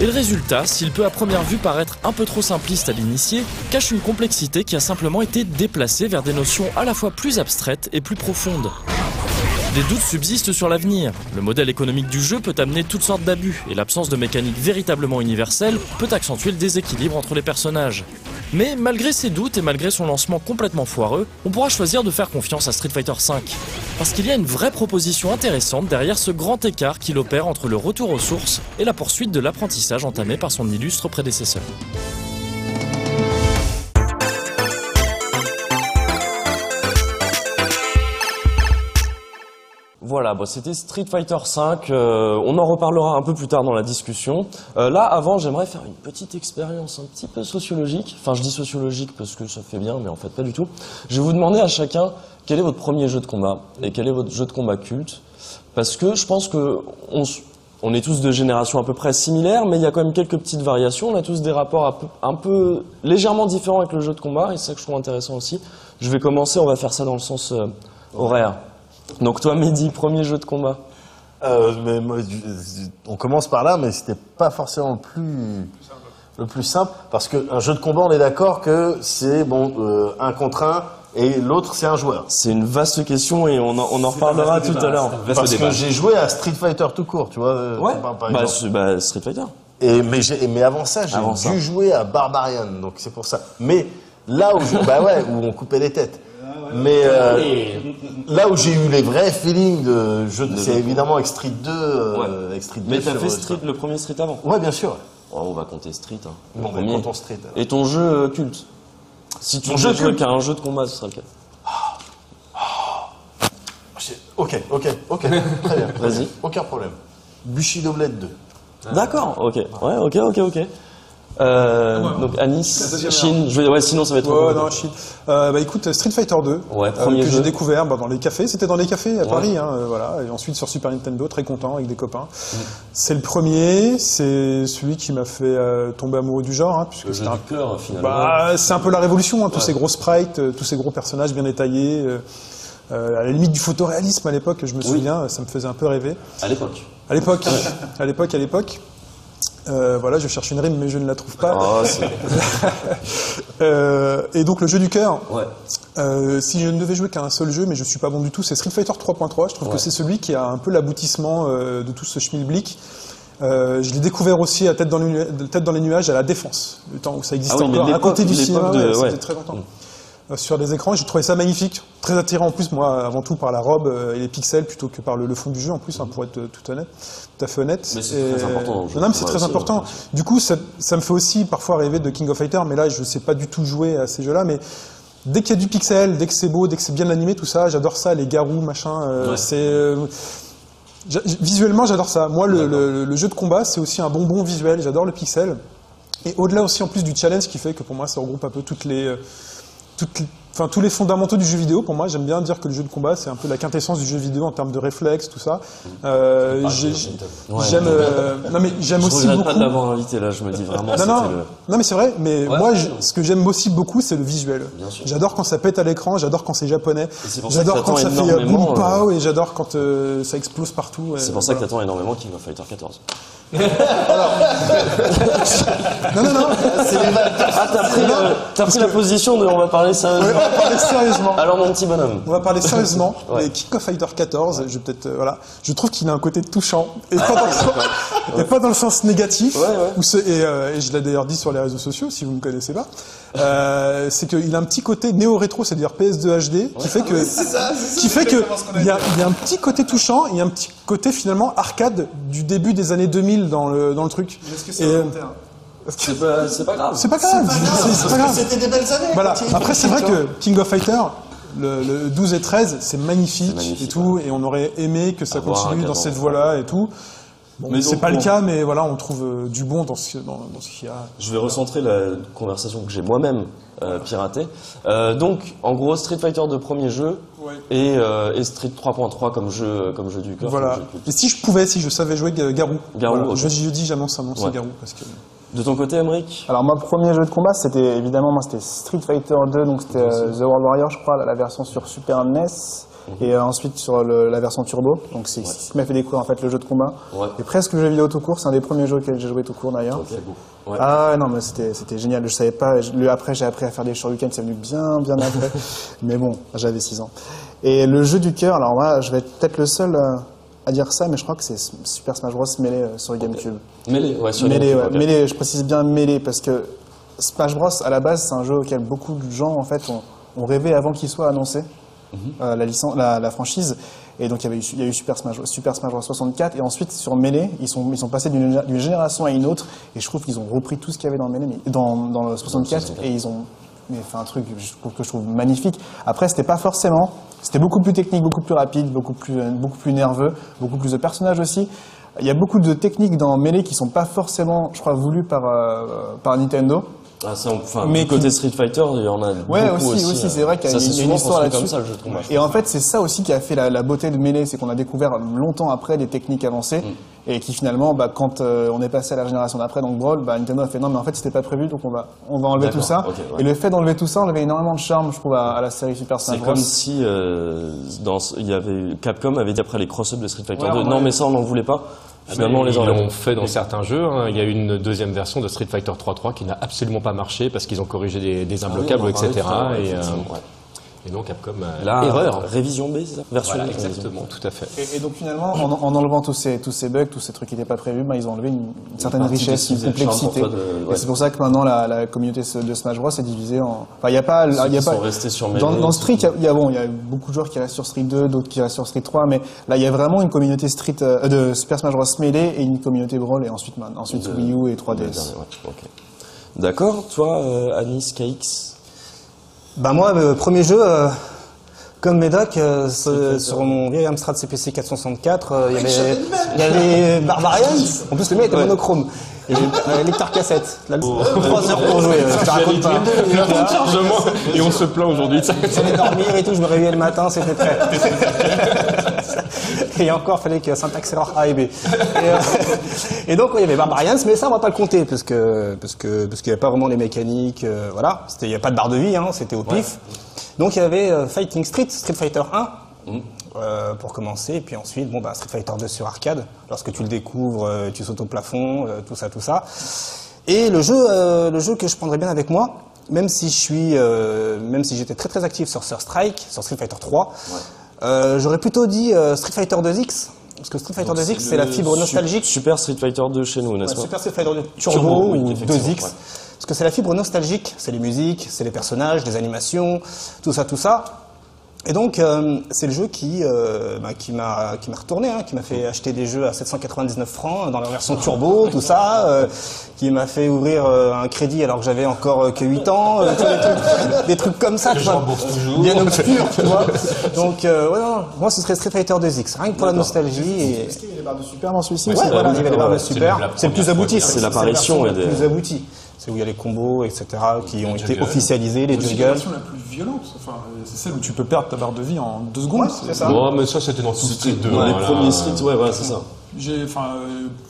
Et le résultat, s'il peut à première vue paraître un peu trop simpliste à l'initié, cache une complexité qui a simplement été déplacée vers des notions à la fois plus abstraites et plus profondes. Des doutes subsistent sur l'avenir. Le modèle économique du jeu peut amener toutes sortes d'abus, et l'absence de mécanique véritablement universelle peut accentuer le déséquilibre entre les personnages. Mais malgré ces doutes et malgré son lancement complètement foireux, on pourra choisir de faire confiance à Street Fighter V. Parce qu'il y a une vraie proposition intéressante derrière ce grand écart qu'il opère entre le retour aux sources et la poursuite de l'apprentissage entamé par son illustre prédécesseur. Voilà, bon, c'était Street Fighter V. euh, on en reparlera un peu plus tard dans la discussion. Euh, là, avant, j'aimerais faire une petite expérience un petit peu sociologique. Enfin, je dis sociologique parce que ça fait bien, mais en fait pas du tout. Je vais vous demander à chacun quel est votre premier jeu de combat et quel est votre jeu de combat culte. Parce que je pense que on, est tous de générations à peu près similaires, mais il y a quand même quelques petites variations. On a tous des rapports un peu, un peu légèrement différents avec le jeu de combat, et c'est ça que je trouve intéressant aussi. Je vais commencer, on va faire ça dans le sens euh, horaire. Donc toi, Mehdi, premier jeu de combat. Euh, mais moi, je- on commence par là, mais c'était pas forcément le plus le plus simple parce qu'un jeu de combat, on est d'accord que c'est bon euh, un contre un et l'autre c'est un joueur. C'est une vaste question et on en, on en reparlera tout à l'heure. Parce que j'ai joué à Street Fighter tout court, tu vois. euh, Ouais, par, par bah, bah, Street Fighter. Et mais, j'ai- mais avant ça, j'ai dû ça. jouer à Barbarian, donc c'est pour ça. Mais là où, je- bah ouais, où on coupait les têtes. Mais euh, là où j'ai eu les vrais feelings de jeu, de- c'est évidemment avec Street 2. euh, avec Street 2 Mais t'as fait euh, Street, le premier Street avant Ouais, bien sûr. Oh, On va compter Street. Hein, le Bon, bah, premier. comptons Street, alors. Et ton jeu euh, culte Si tu jeu culte un jeu de combat, ce serait lequel J'ai- Ok, ok, ok, très bien. Vas-y. Aucun problème. Bushido Blade 2. D'accord, ok. Ouais, ok, ok, ok. Euh, donc Anis, Chine, je vais, ouais, sinon ça va être. Ouais, non, shit. Euh, bah écoute, Street Fighter 2, Ouais, euh, que j'ai découvert bah, dans les cafés. C'était dans les cafés à Paris, hein, voilà. Et ensuite sur Super Nintendo, très content avec des copains. Mm. C'est le premier, c'est celui qui m'a fait tomber amoureux du genre, hein, puisque c'était un cœur, finalement. Bah, c'est un peu la révolution, hein, tous ces gros sprites, tous ces gros personnages bien détaillés. à la limite du photoréalisme à l'époque, je me souviens, ça me faisait un peu rêver. À l'époque. À l'époque, à l'époque, à l'époque. Euh, voilà, je cherche une rime, mais je ne la trouve pas. Oh, c'est- Euh, et donc le jeu du cœur. ouais. Euh, si je ne devais jouer qu'à un seul jeu, mais je suis pas bon du tout, c'est Street Fighter 3.3. Je trouve Ouais. que c'est celui qui a un peu l'aboutissement de tout ce schmilblick. Je l'ai découvert aussi à tête dans, les nu- tête dans les nuages à la défense, le temps où ça existait Ah oui, encore, à côté du cinéma, de- ouais, très longtemps. Sur des écrans, j'ai trouvé ça magnifique, très attirant en plus, moi, avant tout par la robe euh, et les pixels plutôt que par le, le fond du jeu en plus, hein, pour être euh, tout honnête, tout à fait honnête. Mais c'est Et- très important dans le jeu. Non, mais c'est Ouais, très important. Du coup, ça, ça me fait aussi parfois rêver de King of Fighters, mais là, je sais pas du tout jouer à ces jeux-là, mais dès qu'il y a du pixel, dès que c'est beau, dès que c'est bien animé, tout ça, j'adore ça, les garous, machin, euh, Ouais. c'est... euh, j'a- visuellement, j'adore ça. Moi, le, le- le jeu de combat, c'est aussi un bonbon visuel, j'adore le pixel. Et au-delà aussi, en plus du challenge qui fait que pour moi, ça regroupe un peu toutes les... toutes Enfin, tous les fondamentaux du jeu vidéo, pour moi, j'aime bien dire que le jeu de combat, c'est un peu la quintessence du jeu vidéo en termes de réflexes, tout ça. Euh, j'ai- j'aime, euh, non mais j'aime aussi beaucoup. pas de l'avoir invité là, je me dis vraiment. Non, non, le- non, mais c'est vrai, mais Ouais. moi, je- ce que j'aime aussi beaucoup, c'est le visuel. J'adore quand ça pète à l'écran, j'adore quand c'est japonais, j'adore quand ça fait euh, boom pow, et j'adore quand euh, ça explose partout. C'est pour ça que t'attends énormément King of Fighter 14. Non, non, non, Ah, t'as pris, euh, t'as pris la position de on va parler sérieusement. va parler sérieusement. Alors mon petit bonhomme. On va parler sérieusement. Ouais. King of Fighter 14, je vais peut-être euh, voilà, je trouve qu'il a un côté touchant et pas dans le sens, et pas dans le sens négatif. Ouais, ouais. Où c'est- et, euh, et je l'ai d'ailleurs dit sur les réseaux sociaux, si vous ne connaissez pas. Euh, c'est qu'il a un petit côté néo-rétro, c'est-à-dire PS2 HD, qui fait que, qui fait que il y a, il y a un petit côté touchant, il y a un petit côté finalement arcade du début des années 2000 dans le dans le truc. Et, euh, C'est pas, c'est pas grave. c'est pas grave, c'est pas grave. C'était des belles années. Voilà. Après, c'est vrai que King of Fighter, le, le 12 et 13, c'est magnifique, et tout, et on aurait aimé que ça continue dans cette voie-là et tout. Bon, Mais c'est donc, pas le cas, mais voilà, on trouve euh, du bon dans ce, dans, dans ce qu'il y a. Je vais recentrer la conversation que j'ai moi-même euh, piratée. Euh, donc, en gros, Street Fighter de premier jeu et, euh, et Street 3.3 comme jeu, comme jeu du cœur. Voilà. Et si je pouvais, si je savais jouer Ga- Garou. Garou, Voilà. ok. Je, je dis, j'annonce c'est Ouais. Garou. Parce que... De ton côté, Emmerich Alors, moi, premier jeu de combat, c'était évidemment, moi, c'était Street Fighter 2, donc c'était euh, The World Warrior, je crois, la, la version sur Super NES. Et euh, ensuite sur le- la version Turbo, donc c'est ce qui m'a fait découvrir en fait le jeu de combat. Ouais. Et presque le jeu vidéo tout court, c'est un des premiers jeux auxquels j'ai joué tout court d'ailleurs. Ouais. Ah non mais c'était c'était génial, je savais pas. Je- après j'ai appris à faire des shurikens, c'est venu bien bien après. mais bon, j'avais 6 ans. Et le jeu du cœur, alors moi je vais être peut-être le seul euh, à dire ça, mais je crois que c'est Super Smash Bros Melee euh, sur GameCube. Mêlé, ouais, sur ouais. Melee, je précise bien Melee parce que Smash Bros à la base c'est un jeu auquel beaucoup de gens en fait ont, ont rêvé avant qu'il soit annoncé. Euh, la, licence, la, la franchise. Et donc il y, avait eu, il y a eu Super Smash, Super Smash Bros 64 et ensuite sur Melee, ils sont, ils sont passés d'une d'une génération à une autre et je trouve qu'ils ont repris tout ce qu'il y avait dans le Melee, mais dans, dans le 64 et ils ont mais fait un truc que je trouve magnifique. Après c'était pas forcément, c'était beaucoup plus technique, beaucoup plus rapide, beaucoup plus, beaucoup plus nerveux, beaucoup plus de personnages aussi. Il y a beaucoup de techniques dans Melee qui sont pas forcément, je crois, voulues par, euh, par Nintendo. Ah, ça, enfin, Mais du côté Street Fighter, il y en a Ouais, beaucoup aussi, aussi. aussi, euh, c'est vrai qu'il y a ça, une, une souvent histoire là-dessus. Et en fait, c'est ça aussi qui a fait la, la beauté de Melee, c'est qu'on a découvert longtemps après des techniques avancées Mm. et qui finalement, bah, quand euh, on est passé à la génération d'après, donc Brawl, bah, Nintendo a fait non, mais en fait, c'était pas prévu, donc on va, on va enlever tout ça. Ouais. Et le fait d'enlever tout ça enlevait énormément de charme, je trouve, à, à la série Super Smash C'est comme si euh, dans, ce- il y avait Capcom avait dit après les cross-ups de Street Fighter Ouais, 2, on non mais ça on n'en voulait pas. Finalement on les ils l'ont fait dans certains jeux. hein. Il y a eu une deuxième version de Street Fighter 3.3 qui n'a absolument pas marché parce qu'ils ont corrigé des, des imbloquables, Ah oui, en etc. et, euh. Et donc Capcom a Là, erreur. révision B, c'est ça Version Voilà, B, exactement, tout à fait. Et, et donc finalement, en, en enlevant tous ces, tous ces bugs, tous ces trucs qui n'étaient pas prévus, bah, ils ont enlevé une, une certaine richesse, une complexité. de- ouais. Et c'est pour ça que maintenant la, la communauté de Smash Bros est divisée en. Enfin, il n'y a pas, il y a pas. sont restés sur dans, Melee, dans Street, il y a- il y, a bon, il y a beaucoup de joueurs qui restent sur Street 2, d'autres qui restent sur Street 3, mais là il y a vraiment une communauté Street euh, de Super Smash Bros Melee et une communauté Brawl et ensuite man- ensuite De- Wii U et Le 3DS. dernier, ouais, ok. D'accord, toi euh, Anis KX Bah moi, le premier jeu, euh, comme Médoc, euh, ce- sur mon vieil Amstrad CPC 464, euh, il y avait, il y avait Barbarians. En plus, le mien était monochrome. Et euh, lecteur cassette. Là, Trois heures pour jouer. euh, je te raconte pas. chargement et on se plaint aujourd'hui de ça. J'allais dormir et tout, je me réveillais le matin, c'était prêt. et encore, fallait que syntaxe erreur A et B. Et, euh, et donc, il y avait Barbarians, mais ça, on va pas le compter, parce que, parce que, parce qu'il n'y avait pas vraiment les mécaniques, euh, voilà. C'était, il n'y a pas de barre de vie, hein, c'était au pif. Donc, il y avait euh, Fighting Street, Street Fighter 1. euh, pour commencer, et puis ensuite, bon, bah, Street Fighter 2 sur arcade. Lorsque tu le découvres, euh, tu sautes au plafond, euh, tout ça, tout ça. Et le jeu, le jeu que je prendrais bien avec moi, même si je suis, même si j'étais très très actif sur Sur Strike, sur Street Fighter 3, euh, j'aurais plutôt dit euh, Street Fighter 2X, parce que Street Fighter 2X c'est la fibre su- nostalgique. Super Street Fighter 2 chez nous, Ouais, n'est-ce pas Super Street Fighter 2 Turbo, Turbo, oui, ou effectivement, 2X. ouais. Parce que c'est la fibre nostalgique, c'est les musiques, c'est les personnages, les animations, tout ça, tout ça. Et donc, euh, c'est le jeu qui, euh, bah, qui m'a qui m'a retourné, hein, qui m'a fait acheter des jeux à 799 francs dans la version turbo, tout ça, euh, qui m'a fait ouvrir euh, un crédit alors que j'avais encore euh, que 8 ans, euh, les trucs- des trucs comme ça, tu vois, bien obscurs, tu vois. Donc, euh, ouais, non, moi, ce serait Street Fighter 2X, rien que pour la nostalgie. Et... Est-ce qu'il y a des barres de super dans celui-ci Ouais, voilà, il y avait les barres de C'est super. C'est le plus abouti. C'est l'apparition des- la plus aboutie. C'est où il y a les combos, etc., qui ont été officialisés, les C'est la juggles. version la plus violente. Enfin, c'est celle où tu peux perdre ta barre de vie en deux secondes. c'est ça. Bon, mais ça c'était dans tout Street 2. Dans les premiers Street, ouais, voilà, c'est ça. J'ai, enfin,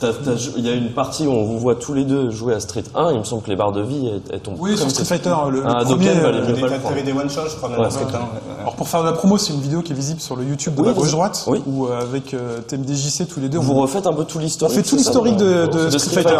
euh, Il y a une partie où on vous voit tous les deux jouer à Street 1, il me semble que les barres de vie, elles, elles tombent. oui, sur comme Street. Fighter, le, le Ah, premier. Euh, le. T'avais des one-shots, je crois, Ouais. Street 1. Alors pour faire de la promo, c'est une vidéo qui est visible sur le YouTube de Oui, la gauche vas-y. droite, Oui. où euh, avec euh, TMDJC tous les deux, Vous on, refaites un peu tout on l'historique fait tout l'historique de, de de Street Fighter.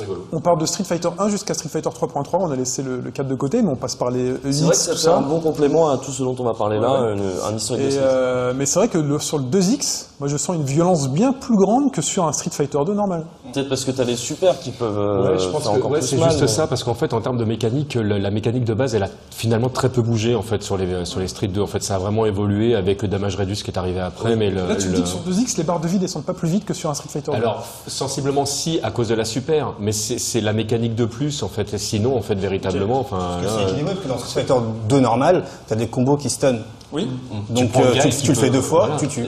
Rigolo. On parle de Street Fighter 1 jusqu'à Street Fighter 3.3. On a laissé le, le 4 de côté, mais on passe par les C'est vrai que EX, ça fait un bon complément à tout ce dont on va parler là, Ouais. une- un historique de Et, Street. euh, mais c'est vrai que le- sur le 2X, moi je sens une violence bien plus grande que sur un Street Fighter 2 normal. Peut-être parce que t'as les super qui peuvent euh, Ouais, je pense faire que encore ouais, plus c'est mal, juste mais- ça, parce qu'en fait, en termes de mécanique, la mécanique de base, elle a finalement très peu bougé en fait sur les sur les Street 2. En fait, ça a vraiment évolué avec le damage reduce qui est arrivé après, mais le, Là tu me le- dis que sur 2X, les barres de vie descendent pas plus vite que sur un Street Fighter 2. alors sensiblement si à cause de la super, mais c'est la mécanique de plus en fait. Et Sinon, en fait, véritablement, enfin, Parce que là, c'est équilibré, parce que dans Street Fighter 2 normal, t'as des combos qui stun. Oui. Donc prends le euh, gars tu, le fais deux fois, voilà. tu tues.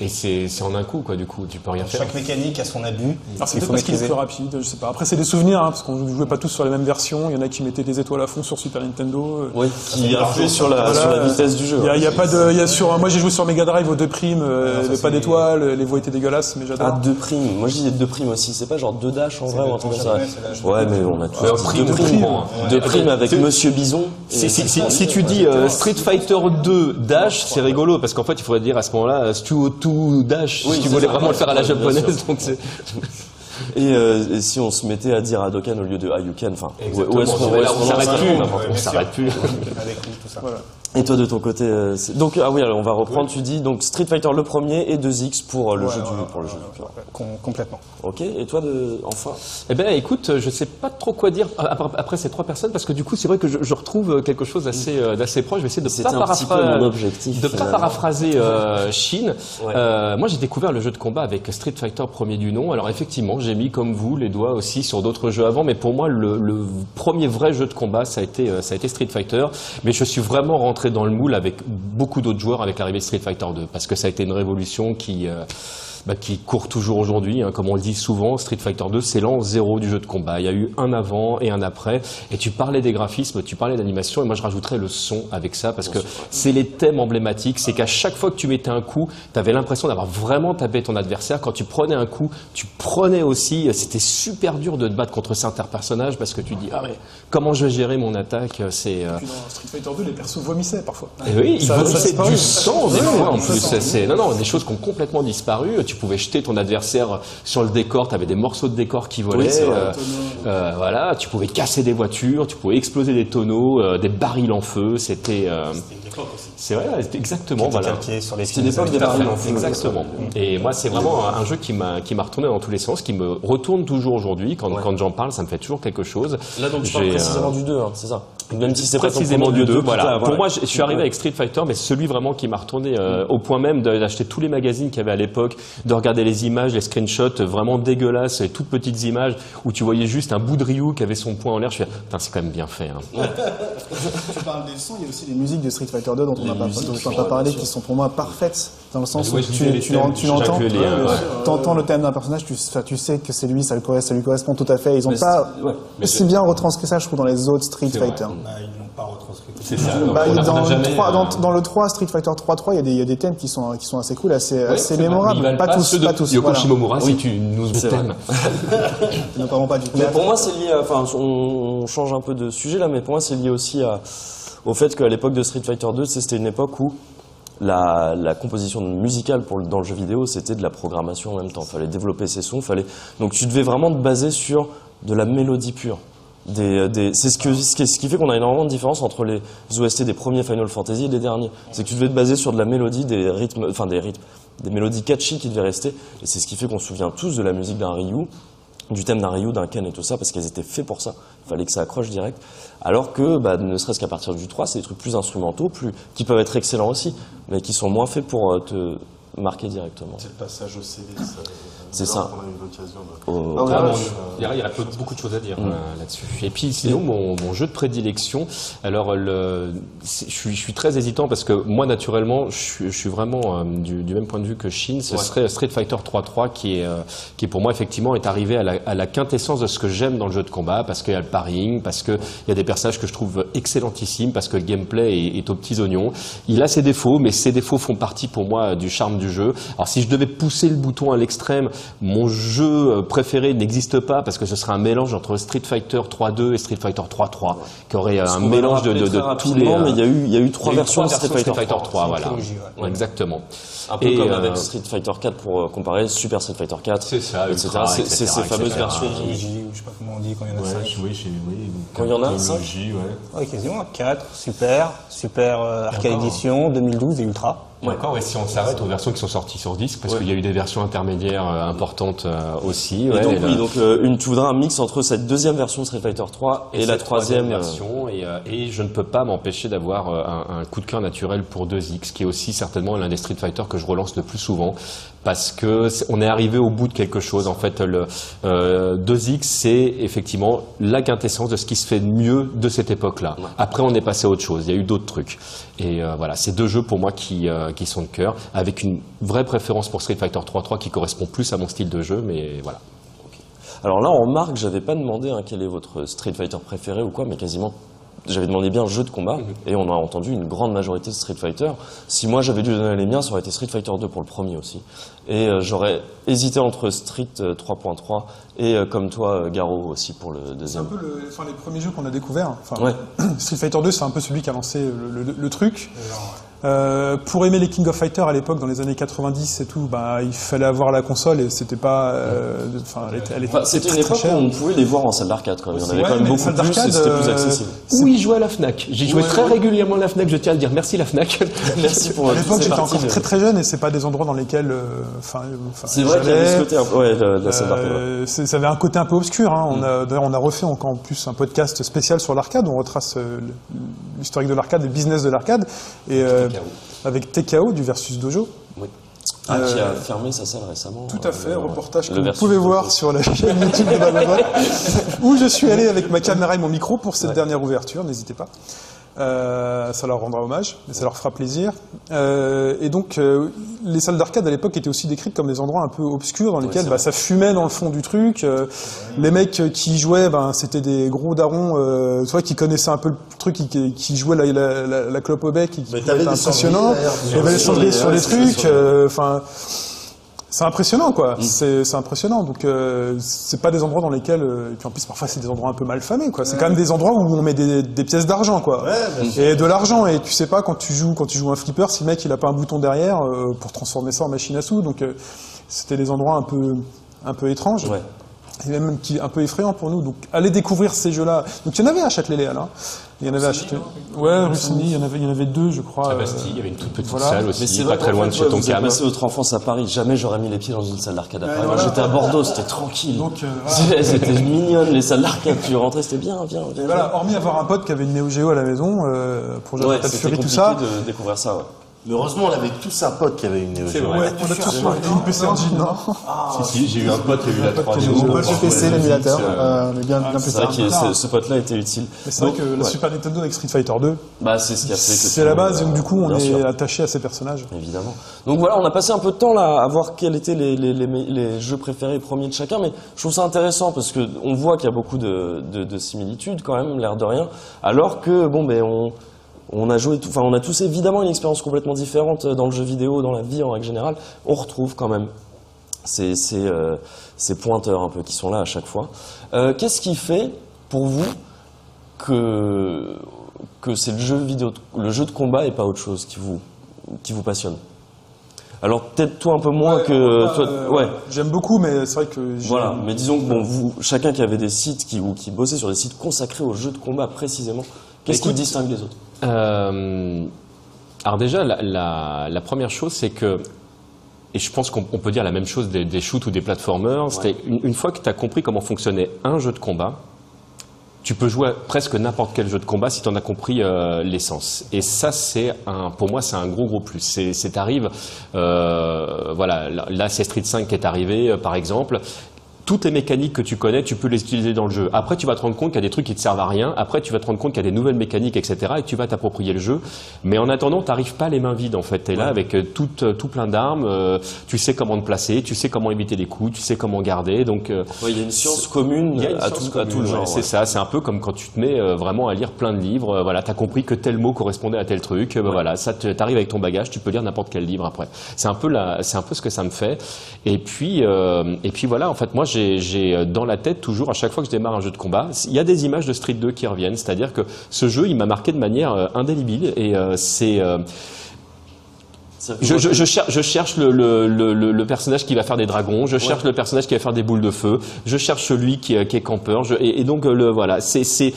Et c'est ouais. en un coup quoi. Du coup, tu peux rien faire. Chaque mécanique a son abus. Alors c'est il peut-être faut parce qu'il est plus rapide, je sais pas. Après c'est des souvenirs, hein, parce qu'on jouait pas tous sur les mêmes versions. Il y en a qui mettaient des étoiles à fond sur Super Nintendo. Ouais, qui influe sur la, Voilà, sur la euh, vitesse du jeu. Il y a, hein. y a pas de, il y a sur, moi j'ai joué sur Mega Drive au 2 primes, euh, il y avait pas d'étoiles, les voix étaient dégueulasses, mais Ah, j'adore. deux primes. Moi, je disais deux primes aussi. C'est pas genre deux dash en vrai ou un truc comme ça. Ouais, mais on a tous deux prime, primes. Deux primes avec Monsieur Bison. Si tu dis euh, Street Fighter 2 Dash, c'est rigolo parce qu'en fait il faudrait dire à ce moment-là euh, Stuo 2 Dash Oui, si tu voulais ça. vraiment le faire à la japonaise. Donc Et, euh, et si on se mettait à dire Hadoken au lieu de Hayuken, enfin, où, est-ce qu'on s'arrête plus. On s'arrête plus. Avec lui, tout ça. Et toi de ton côté, euh, c'est- donc ah oui, alors on va reprendre. Tu dis donc Street Fighter le premier et 2X pour euh, le jeu du pour le jeu du cœur. Com- complètement. Ok. Et toi de enfin? Eh ben, écoute, je sais pas trop quoi dire après, après ces trois personnes parce que du coup, c'est vrai que je, je retrouve quelque chose d'assez euh, d'assez proche. Je vais essayer de C'était pas un petit peu paraphra- mon objectif, de pas finalement. paraphraser euh, Shin. Ouais. Euh, moi, j'ai découvert le jeu de combat avec Street Fighter premier du nom. Alors effectivement, j'ai mis comme vous les doigts aussi sur d'autres jeux avant, mais pour moi, le, le premier vrai jeu de combat, ça a été euh, ça a été Street Fighter. Mais je suis vraiment rentré dans le moule avec beaucoup d'autres joueurs avec l'arrivée de Street Fighter 2 parce que ça a été une révolution qui euh, bah, qui court toujours aujourd'hui. hein. Comme on le dit souvent, Street Fighter 2, c'est l'an zéro du jeu de combat. Il y a eu un avant et un après. Et tu parlais des graphismes, tu parlais d'animation, et moi je rajouterais le son avec ça, parce que c'est les thèmes emblématiques. C'est qu'à chaque fois que tu mettais un coup, tu avais l'impression d'avoir vraiment tapé ton adversaire. Quand tu prenais un coup, tu prenais aussi. C'était super dur de te battre contre certains personnages, parce que tu dis, ah ouais, comment je vais gérer mon attaque C'est. euh, Puis dans Street Fighter 2, les persos vomissaient parfois. et oui, il Ça- ça vomissait disparu. du sang des fois en plus. C'est non non des choses qui ont complètement disparu. Tu pouvais jeter ton adversaire sur le décor. Tu avais des morceaux de décor qui volaient. Oui, c'est vrai. euh, euh, voilà, tu pouvais casser des voitures, tu pouvais exploser des tonneaux, euh, des barils en feu. C'était. euh, c'est vrai, c'était exactement. Qui était Voilà. sur les C'était l'époque des barils en feu. Exactement. Et moi, c'est vraiment un jeu qui m'a qui m'a retourné dans tous les sens, qui me retourne toujours aujourd'hui. Quand, quand j'en parle, ça me fait toujours quelque chose. Là donc tu parles euh, précisément du 2, hein, c'est ça. Même si c'est pas ton précisément premier, du le 2. plus Voilà. Pour moi, je, je suis arrivé avec Street Fighter, mais celui vraiment qui m'a retourné euh, au point même de- d'acheter tous les magazines qu'il y avait à l'époque, de regarder les images, les screenshots vraiment dégueulasses, les toutes petites images où tu voyais juste un bout de Ryu qui avait son poing en l'air. Je fais, putain, c'est quand même bien fait. hein. Tu parles des sons, il y a aussi les musiques de Street Fighter 2 dont on n'a pas, parlé, qui sont pour moi parfaites dans le sens Ouais, où tu, tu, tu l'entends, les, euh, ouais. t'entends le thème d'un personnage, tu, tu sais que c'est lui, ça lui, correspond, ça lui correspond tout à fait. Ils ont Mais pas ouais. aussi bien retranscrit ça, je trouve, dans les autres Street. Fighter. Bah, ils l'ont pas retranscrit. C'est ça. Bah, on on dans, le jamais, 3, dans, euh, dans le 3, Street Fighter 3.3, il y, a des- il y a des thèmes qui sont, qui sont assez cool, assez, ouais, mémorables. Valent Pas, tous, ceux de pas tous. Yoko voilà. Shimomura, si tu nous thèmes. Ne parlons pas du Mais théâtre. pour moi, c'est lié. Enfin, on, on change un peu de sujet là, mais pour moi, c'est lié aussi à, au fait qu'à l'époque de Street Fighter 2, tu sais, c'était une époque où la, composition musicale pour dans le jeu vidéo, c'était de la programmation en même temps. Fallait développer ses sons, fallait. Donc, tu devais vraiment te baser sur de la mélodie pure. Des, c'est ce, ce qui fait qu'on a énormément de différence entre les OST des premiers Final Fantasy et des derniers. C'est que tu devais te baser sur de la mélodie, des rythmes, enfin des rythmes, des mélodies catchy qui devaient rester. Et c'est ce qui fait qu'on se souvient tous de la musique d'un Ryu, du thème d'un Ryu, d'un Ken et tout ça, parce qu'elles étaient faites pour ça. Il fallait que ça accroche direct. Alors que, bah, ne serait-ce qu'à partir du 3, c'est des trucs plus instrumentaux, plus, qui peuvent être excellents aussi, mais qui sont moins faits pour euh, te marquer directement. C'est le passage au CD. C'est ça. On a eu l'occasion de. Au- au- bon, il y a, il y a peu- beaucoup de choses à dire euh, là-dessus. Et puis sinon, mon, mon jeu de prédilection, alors le, je, suis, je suis très hésitant parce que moi, naturellement, je suis, je suis vraiment euh, du, du même point de vue que Shin. Ce serait Street Fighter 3.3 qui est, euh, qui pour moi, effectivement, est arrivé à la, à la quintessence de ce que j'aime dans le jeu de combat parce qu'il y a le parrying, parce qu'il y a des personnages que je trouve excellentissimes, parce que le gameplay est, est aux petits oignons. Il a ses défauts, mais ses défauts font partie pour moi du charme du jeu. Alors si je devais pousser le bouton à l'extrême, mon jeu euh, préféré n'existe pas parce que ce serait un mélange entre Street Fighter 3.2 et Street Fighter 3.3, qui aurait euh, un mélange de, de- de tous les. euh, mais il y a eu, il y a eu trois il y a eu versions de Street Fighter 3. 3, voilà. trilogie, ouais. Exactement. Un peu Et, comme euh, avec Street Fighter 4 pour euh, comparer Super Street Fighter 4, C'est ça, etc. C'est ces fameuses etc. versions. Trilogie, ou je sais pas comment on dit quand il y en a Ouais, cinq. oui, chez- oui, Quand il y en a trilogie, ouais. Ouais, quasiment. 4, Super, Super euh, Arcade Edition, 2012 et Ultra. Ouais. Encore, et si on s'arrête aux versions qui sont sorties sur disque, parce Ouais. qu'il y a eu des versions intermédiaires euh, importantes euh, aussi. Et ouais, donc, et oui, donc euh, une, tu voudrais un mix entre cette deuxième version de Street Fighter 3 et, la troisième. version et, et je ne peux pas m'empêcher d'avoir un, un coup de cœur naturel pour 2X qui est aussi certainement l'un des Street Fighter que je relance le plus souvent parce que c'est- on est arrivé au bout de quelque chose en fait le euh, 2X c'est effectivement la quintessence de ce qui se fait de mieux de cette époque-là après on est passé à autre chose il y a eu d'autres trucs et voilà c'est deux jeux pour moi qui euh, qui sont de cœur avec une vraie préférence pour Street Fighter 3.3 qui correspond plus à mon style de jeu mais voilà Alors là, en marque, j'avais pas demandé hein, quel est votre Street Fighter préféré ou quoi, mais quasiment. J'avais demandé bien jeu de combat et on a entendu une grande majorité de Street Fighter. Si moi j'avais dû donner les miens, ça aurait été Street Fighter 2 pour le premier aussi. Et euh, j'aurais hésité entre Street euh, 3.3 et euh, comme toi Garo aussi pour le C'est un deuxième. peu le- enfin, les premiers jeux qu'on a découverts. Enfin, Ouais. Street Fighter 2, c'est un peu celui qui a lancé le, le- le truc. Euh, pour aimer les King of Fighters à l'époque, dans les années 90 et tout, bah, il fallait avoir la console et c'était pas. euh, Enfin, elle était, elle était Enfin, c'était une époque où on pouvait les voir en salle d'arcade quand même. Il y en avait Ouais, quand même beaucoup plus et d'arcade, c'était plus euh, accessible. Oui, jouer à la Fnac. J'y jouais Ouais, très ouais. régulièrement à la Fnac, je tiens à le dire. Merci la Fnac. Merci pour À euh, l'époque, j'étais encore de- très très jeune et c'est pas des endroits dans lesquels. euh, Enfin, euh, C'est vrai qu'il y avait ce côté un peu. Ouais, la salle d'arcade. Euh, ça avait un côté un peu obscur. Hein. On a, D'ailleurs, on a refait encore en plus un podcast spécial sur l'arcade. où On retrace euh, l'historique de l'arcade, le business de l'arcade, et euh, avec TKO du versus Dojo. Ah, qui a Euh, fermé sa salle récemment. Tout à fait, Euh, reportage le que vous pouvez Dojo. voir sur la chaîne YouTube de Bababot, où je suis allé avec ma caméra et mon micro pour cette dernière ouverture. N'hésitez pas. Euh, ça leur rendra hommage, et ça leur fera plaisir. Euh, et donc, euh, les salles d'arcade à l'époque étaient aussi décrites comme des endroits un peu obscurs dans lesquels bah, ça fumait dans le fond du truc. Euh, les mecs euh, qui jouaient, ben, c'était des gros darons, euh, tu vois, qui connaissaient un peu le truc, qui, qui jouaient la, la, la, la clope au bec, et qui cendriers, d'ailleurs, Il y avait des sur les- trucs. euh, Enfin. C'est impressionnant, quoi. C'est c'est impressionnant. Donc, euh, c'est pas des endroits dans lesquels. euh, et puis en plus, parfois, c'est des endroits un peu mal famés, quoi. C'est quand même des endroits où on met des, des pièces d'argent, quoi. et de l'argent. Et tu sais pas quand tu joues, quand tu joues un flipper, si le mec il a pas un bouton derrière euh, pour transformer ça en machine à sous. Donc, euh, c'était des endroits un peu, un peu étranges. Ouais. Et même qui, un peu effrayant pour nous. Donc, allez découvrir ces jeux-là. Donc, il y en avait à Châtelet-Léal, hein. Il y en avait à Châtelet. Ouais, Saint-Denis, il y en avait, il y en avait deux, je crois. À euh, Bastille, il y avait une toute petite voilà. salle Mais aussi, c'est pas vrai très loin de chez ton vous avez passé votre enfance à Paris. Jamais j'aurais mis les pieds dans une salle d'arcade à Paris. Moi, j'étais à Bordeaux, c'était tranquille. Donc, euh, voilà. C'était mignonne, les salles d'arcade. Tu rentrais, c'était bien, bien, bien. Voilà, hormis avoir un pote qui avait une Neo Geo à la maison euh, pour jouer à Ouais, Fury, tout ça. de découvrir ça, ouais. Mais heureusement, on avait tous un pote qui avait une Neo Geo. Ouais, on a tous une PC Engine, non Si, si, j'ai eu un pote qui a eu la 3D. Mon pote Le PC, l'émulateur, euh, mais bien, bien plus C'est vrai que ce, pote-là était utile. Mais c'est vrai que la. Super Nintendo avec Street Fighter 2, Bah, c'est ce qui a fait que. c'est tout la base, donc euh, du coup, on est attaché à ces personnages. Évidemment. Donc voilà, on a passé un peu de temps là à voir quels étaient les, les, les, les jeux préférés premiers de chacun, mais je trouve ça intéressant parce que on voit qu'il y a beaucoup de, de, de similitudes quand même, l'air de rien, alors que bon ben on on a joué, enfin on a tous évidemment une expérience complètement différente dans le jeu vidéo, dans la vie en règle générale. On retrouve quand même ces, ces, euh, ces pointeurs un peu qui sont là à chaque fois. Euh, Qu'est-ce qui fait pour vous que que c'est le jeu vidéo, le jeu de combat et pas autre chose qui vous qui vous passionne? Alors peut-être toi un peu moins que Euh, toi, euh, ouais. J'aime beaucoup, mais c'est vrai que Voilà, mais disons que bon, vous, chacun qui avait des sites qui, ou qui bossait sur des sites consacrés aux jeux de combat précisément, qu'est-ce qui distingue les autres? Euh, alors déjà, la, la- la première chose, c'est que, et je pense qu'on on peut dire la même chose des, des shoots ou des platformers, c'était une, une fois que tu as compris comment fonctionnait un jeu de combat, tu peux jouer à presque n'importe quel jeu de combat si tu en as compris euh, l'essence. Et ça, c'est un, pour moi, c'est un gros gros plus. C'est, euh, voilà, là, là, c'est Street 5 qui est arrivé, euh, par exemple. Toutes les mécaniques que tu connais, tu peux les utiliser dans le jeu. Après, tu vas te rendre compte qu'il y a des trucs qui te servent à rien. Après, tu vas te rendre compte qu'il y a des nouvelles mécaniques, etc. Et tu vas t'approprier le jeu. Mais en attendant, t'arrives pas les mains vides, en fait. T'es là avec euh, tout, euh, tout plein d'armes. euh, tu sais comment te placer, tu sais comment éviter les coups, tu sais comment garder. Donc, euh, Ouais, il y a une science commune il y a une à science tout, à tout commune, le ouais, genre. C'est ça, c'est un peu comme quand tu te mets euh, vraiment à lire plein de livres. voilà, t'as compris que tel mot correspondait à tel truc. ben voilà, ça t'arrives avec ton bagage, tu peux lire n'importe quel livre après. C'est un peu la, c'est un peu ce que ça me fait. Et puis, euh, et puis voilà. En fait, moi, j'ai, j'ai euh, dans la tête toujours à chaque fois que je démarre un jeu de combat, il y a des images de Street 2 qui reviennent. C'est-à-dire que ce jeu, il m'a marqué de manière euh, indélébile et euh, c'est je, je, je, cher- je cherche le, le, le, personnage qui va faire des dragons, je cherche le personnage qui va faire des boules de feu, je cherche celui qui, est- qui est campeur, et, et donc le voilà, c'est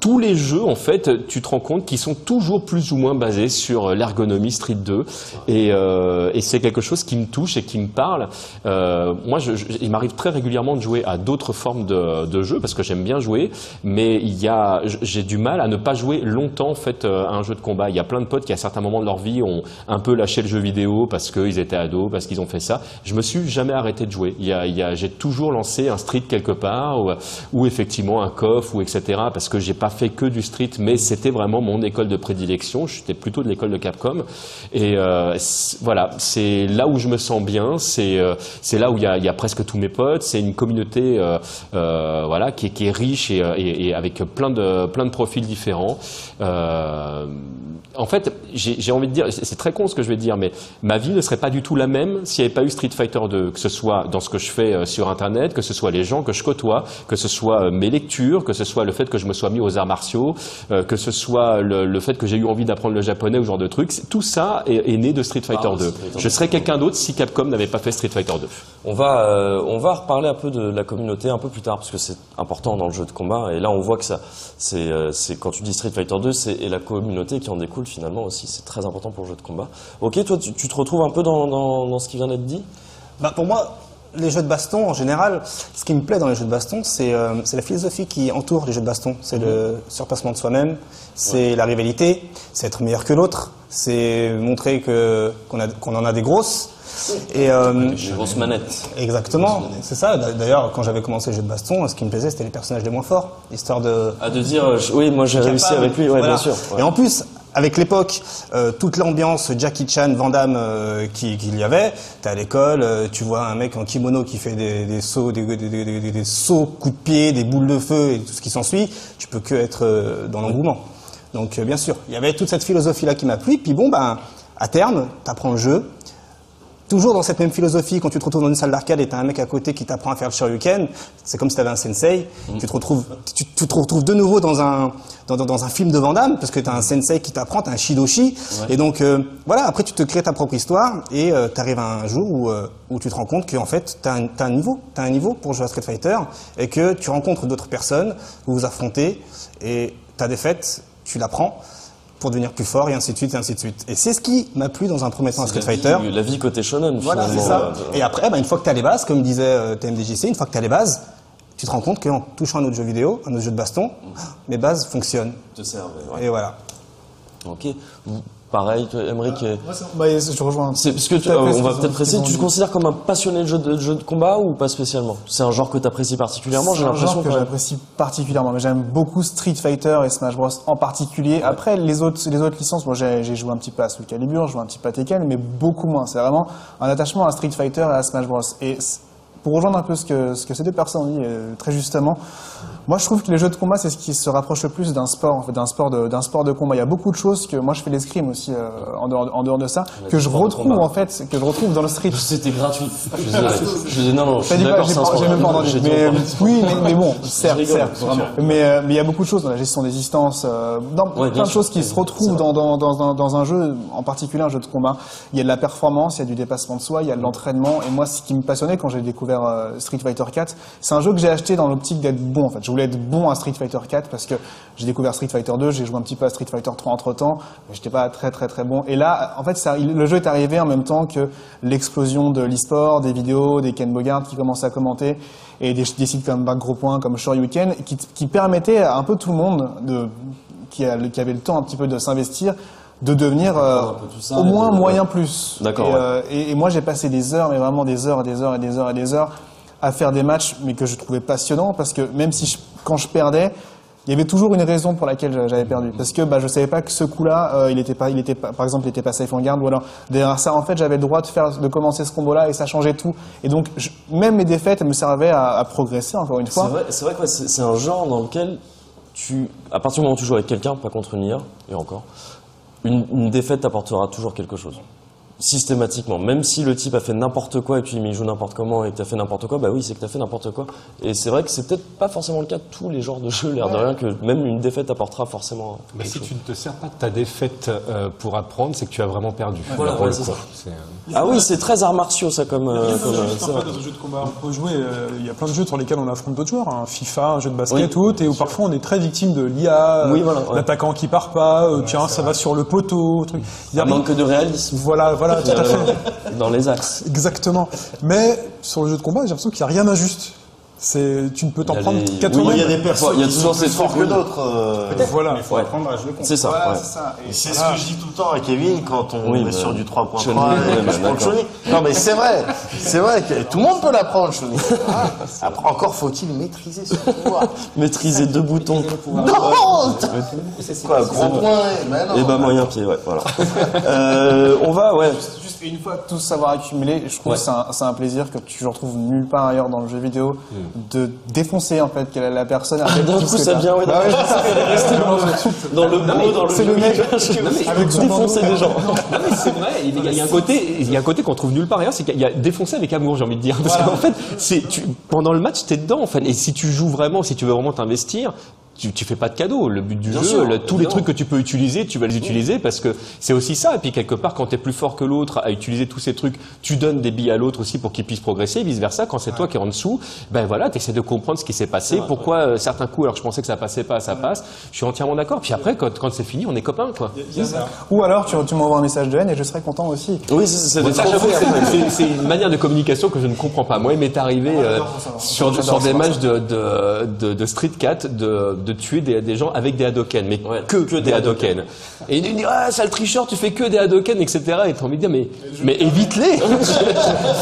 tous les jeux en fait, tu te rends compte qu'ils sont toujours plus ou moins basés sur l'ergonomie Street 2, et, euh, et c'est quelque chose qui me touche et qui me parle. Euh, moi, je, je- il m'arrive très régulièrement de jouer à d'autres formes de, de jeux parce que j'aime bien jouer, mais il y a, j'ai du mal à ne pas jouer longtemps en fait euh, à un jeu de combat. Il y a plein de potes qui à certains moments de leur vie ont un peu lâché le jeu vidéo parce qu'ils étaient ados, parce qu'ils ont fait ça. Je me suis jamais arrêté de jouer. Il y a, il y a, j'ai toujours lancé un street quelque part ou, ou effectivement un coff ou etc. Parce que j'ai pas fait que du street, mais c'était vraiment mon école de prédilection. J'étais plutôt de l'école de Capcom et euh, voilà, c'est là où je me sens bien. C'est euh, là où il y a, presque tous mes potes. C'est une communauté euh, voilà qui est, riche et, avec plein de plein de profils différents. En fait, j'ai envie de dire, c'est très con ce que je vais dire, mais ma vie ne serait pas du tout la même s'il n'y avait pas eu Street Fighter 2, que ce soit dans ce que je fais sur Internet, que ce soit les gens que je côtoie, que ce soit mes lectures, que ce soit le fait que je me sois mis aux arts martiaux, euh, que ce soit le, le fait que j'ai eu envie d'apprendre le japonais ou ce genre de trucs. Tout ça est, est né de Street Fighter Ah, 2. Street Fighter Je serais quelqu'un d'autre si Capcom n'avait pas fait Street Fighter 2. On va, euh, on va reparler un peu de la communauté un peu plus tard parce que c'est important dans le jeu de combat. Et là, on voit que ça, c'est, euh, c'est quand tu dis Street Fighter 2, c'est et la communauté qui en découle finalement aussi. C'est très important pour le jeu de combat. Ok, toi, tu, tu te retrouves un peu dans, dans, dans ce qui vient d'être dit? Bah, pour moi, les jeux de baston, en général, ce qui me plaît dans les jeux de baston, c'est euh, c'est la philosophie qui entoure les jeux de baston. C'est le surpassement de soi-même, c'est la rivalité, c'est être meilleur que l'autre, c'est montrer que qu'on a- qu'on en a des grosses. Et euh, Les grosses manettes. exactement, c'est ça. D'a- D'ailleurs, quand j'avais commencé les jeux de baston, ce qui me plaisait, c'était les personnages les moins forts, histoire de À de dire, euh, je- oui, moi j'ai réussi avec lui, ouais, Voilà. bien sûr. ouais. Et en plus, avec l'époque, euh, toute l'ambiance Jackie Chan, Van Damme euh, qui- qu'il y avait, t'es à l'école, euh, tu vois un mec en kimono qui fait des, sauts, des, sauts, coups de pied, des boules de feu et tout ce qui s'ensuit, tu peux que être euh, dans l'engouement. Donc bien sûr, il y avait toute cette philosophie-là qui m'a plu. Puis bon, ben, à terme, t'apprends le jeu, Toujours dans cette même philosophie, quand tu te retrouves dans une salle d'arcade et t'as un mec à côté qui t'apprend à faire le shoryuken, c'est comme si t'avais un sensei. Tu te retrouves, tu, tu te retrouves de nouveau dans un dans, un film de Van Damme parce que t'as un sensei qui t'apprend, t'as un shidoshi. Et donc euh, voilà, après tu te crées ta propre histoire et euh, t'arrives à un jour où euh, où tu te rends compte qu'en fait t'as un, t'as un niveau, t'as un niveau pour jouer à Street Fighter et que tu rencontres d'autres personnes, vous vous affrontez et ta défaite, tu la prends pour devenir plus fort et ainsi de suite et ainsi de suite. Et c'est ce qui m'a plu dans un premier temps à Street La vie- Fighter. La vie côté shonen, Voilà, c'est ça. Et après, bah, une fois que tu as les bases, comme disait euh, TMDJC, une fois que tu as les bases, tu te rends compte qu'en touchant un autre jeu vidéo, un autre jeu de baston, mes bases fonctionnent. te servent, ouais. Et voilà. Ok. Vous- Pareil, Emmerich. euh, Bah, je rejoins. C'est parce que tu- euh, on va peut-être préciser. Tu te considères comme un passionné de jeu de, jeu de combat ou pas spécialement? C'est un genre que tu apprécies particulièrement. J'ai l'impression que j'apprécie particulièrement. Mais j'aime beaucoup Street Fighter et Smash Bros en particulier. Après, les autres, les autres licences, moi j'ai joué un petit peu à Soul Calibur, j'ai joué un petit peu à Tekken, mais beaucoup moins. C'est vraiment un attachement à Street Fighter et à Smash Bros. Et pour rejoindre un peu ce que, ce que ces deux personnes ont dit euh, très justement, moi je trouve que les jeux de combat c'est ce qui se rapproche le plus d'un sport, en fait, d'un sport de, d'un sport de combat. Il y a beaucoup de choses que moi je fais l'escrime aussi euh, en, dehors, en dehors de ça, que je retrouve en fait, que je retrouve dans le street. c'était gratuit. Je suis désolé. Je dis non, non, je suis d'accord, J'ai c'est un pas- sport. j'ai même pas entendu. Mais, encore. oui, mais, mais bon, certes, rigole, certes. vraiment. Mais euh, mais il y a beaucoup de choses dans la gestion des distances, euh, dans Ouais, bien plein de choses qui se retrouvent dans, dans, dans, un, dans un jeu, en particulier un jeu de combat. Il y a de la performance, il y a du dépassement de soi, il y a de l'entraînement. Et moi, ce qui me passionnait quand j'ai découvert euh, Street Fighter 4, c'est un jeu que j'ai acheté dans l'optique d'être bon. En fait, je voulais être bon à Street Fighter 4 parce que j'ai découvert Street Fighter 2, j'ai joué un petit peu à Street Fighter 3 entre temps, mais j'étais pas très très très bon. Et là, en fait, ça, le jeu est arrivé en même temps que l'explosion de l'e-sport, des vidéos, des Ken Bogard qui commençaient à commenter et des, sites comme Back Point, comme Shoryuken, qui, qui permettaient à un peu tout le monde de, qui avait le temps un petit peu de s'investir, de devenir euh, au moins moyen plus. D'accord, Et, ouais. euh, et, et moi j'ai passé des heures, mais vraiment des heures et des heures et des heures et des heures à faire des matchs, mais que je trouvais passionnants, parce que même si je- quand je perdais, il y avait toujours une raison pour laquelle j'avais perdu. Parce que bah, je savais pas que ce coup-là, euh, il était pas, il était pas, par exemple, il était pas safe en garde, ou alors derrière ça, en fait, j'avais le droit de faire, de commencer ce combo-là, et ça changeait tout. Et donc, je- même mes défaites me servaient à, à progresser, encore une C'est fois. vrai, c'est vrai que c'est c'est un genre dans lequel tu, à partir du moment où tu joues avec quelqu'un, pas contre une IA, et encore, une, une défaite t'apportera toujours quelque chose. Systématiquement. Même si le type a fait n'importe quoi et puis il joue n'importe comment et que t'as fait n'importe quoi, bah oui, c'est que t'as fait n'importe quoi. Et c'est vrai que c'est peut-être pas forcément le cas de tous les genres de jeux, l'air de rien, que même une défaite apportera forcément quelque si chose. tu ne te sers pas de ta défaite euh, pour apprendre, c'est que tu as vraiment perdu. Voilà, ouais, ça. Euh, Ah oui, c'est très arts martiaux ça comme... euh, Il y a comme, plein de jeux, c'est en vrai. fait, dans un jeu de combat. On peut jouer, il y a plein de jeux sur lesquels on affronte d'autres joueurs, un FIFA, un jeu de basket Oui, ou autre, et où parfois on est très victime de l'IA, Oui, voilà, ouais. l'attaquant qui part pas, euh, tiens, ça va sur le poteau, truc. Il y a Un manque de réalisme Voilà, voilà, tout à fait. dans les axes. Exactement. Mais sur le jeu de combat, j'ai l'impression qu'il n'y a rien d'injuste. C'est, tu ne peux t'en prendre qu'à oui, toi-même. Il y a des personnes Il y a qui toujours sont plus ces forts que d'autres. euh, Voilà. Il faut Ouais. apprendre à jouer contre. C'est ça, Voilà, ouais. c'est ça. Et C'est ce que je dis tout le temps à Kevin quand on Oui, est bah, sur du 3.3 Chun-Li, et ouais, que bah, je prends le. Non mais c'est vrai, c'est vrai que tout le monde peut l'apprendre Chun-Li. Après, encore faut-il maîtriser ce pouvoir. Maîtriser deux boutons. Non Quoi, gros point. Et bah moyen pied, ouais, voilà. euh, on va, ouais. Une fois tout savoir accumulé, je trouve que c'est un, plaisir que tu retrouves nulle part ailleurs dans le jeu vidéo, de défoncer en fait quelle est la personne. avec D'un coup, ça vient, ouais, Bah ouais, dans le beau, dans le c'est le mec défoncer des gens. Non, mais c'est vrai, il y, a, un côté, il y a un côté qu'on trouve nulle part ailleurs, c'est qu'il y a défoncé avec amour, j'ai envie de dire. Parce qu'en fait, pendant le match, t'es dedans, en fait. Et si tu joues vraiment, si tu veux vraiment t'investir, tu, tu fais pas de cadeau. Le but du Bien jeu, sûr, le- tous les trucs que tu peux utiliser, tu vas les utiliser parce que c'est aussi ça. Et puis quelque part, quand t'es plus fort que l'autre à utiliser tous ces trucs, tu donnes des billes à l'autre aussi pour qu'il puisse progresser. Vice versa, quand c'est toi qui es en dessous, ben voilà, t'essaies de comprendre ce qui s'est passé, pourquoi euh, certains coups, alors que je pensais que ça passait pas, ça passe. Je suis entièrement d'accord. Puis après, quand, quand c'est fini, on est copains, quoi. Ou alors tu, tu m'envoies un message de haine et je serai content aussi. Oui, c'est une manière de communication que je ne comprends pas. Moi, il m'est arrivé euh, sur, sur des matchs de, de, de, de Street Cat de, de tuer des, des gens avec des Hadoken, mais Ouais, que, que des des Hadoken. Et il dit ah sale tricheur, tu fais que des Hadoken, etc. Et t'as envie de dire mais mais évite-les,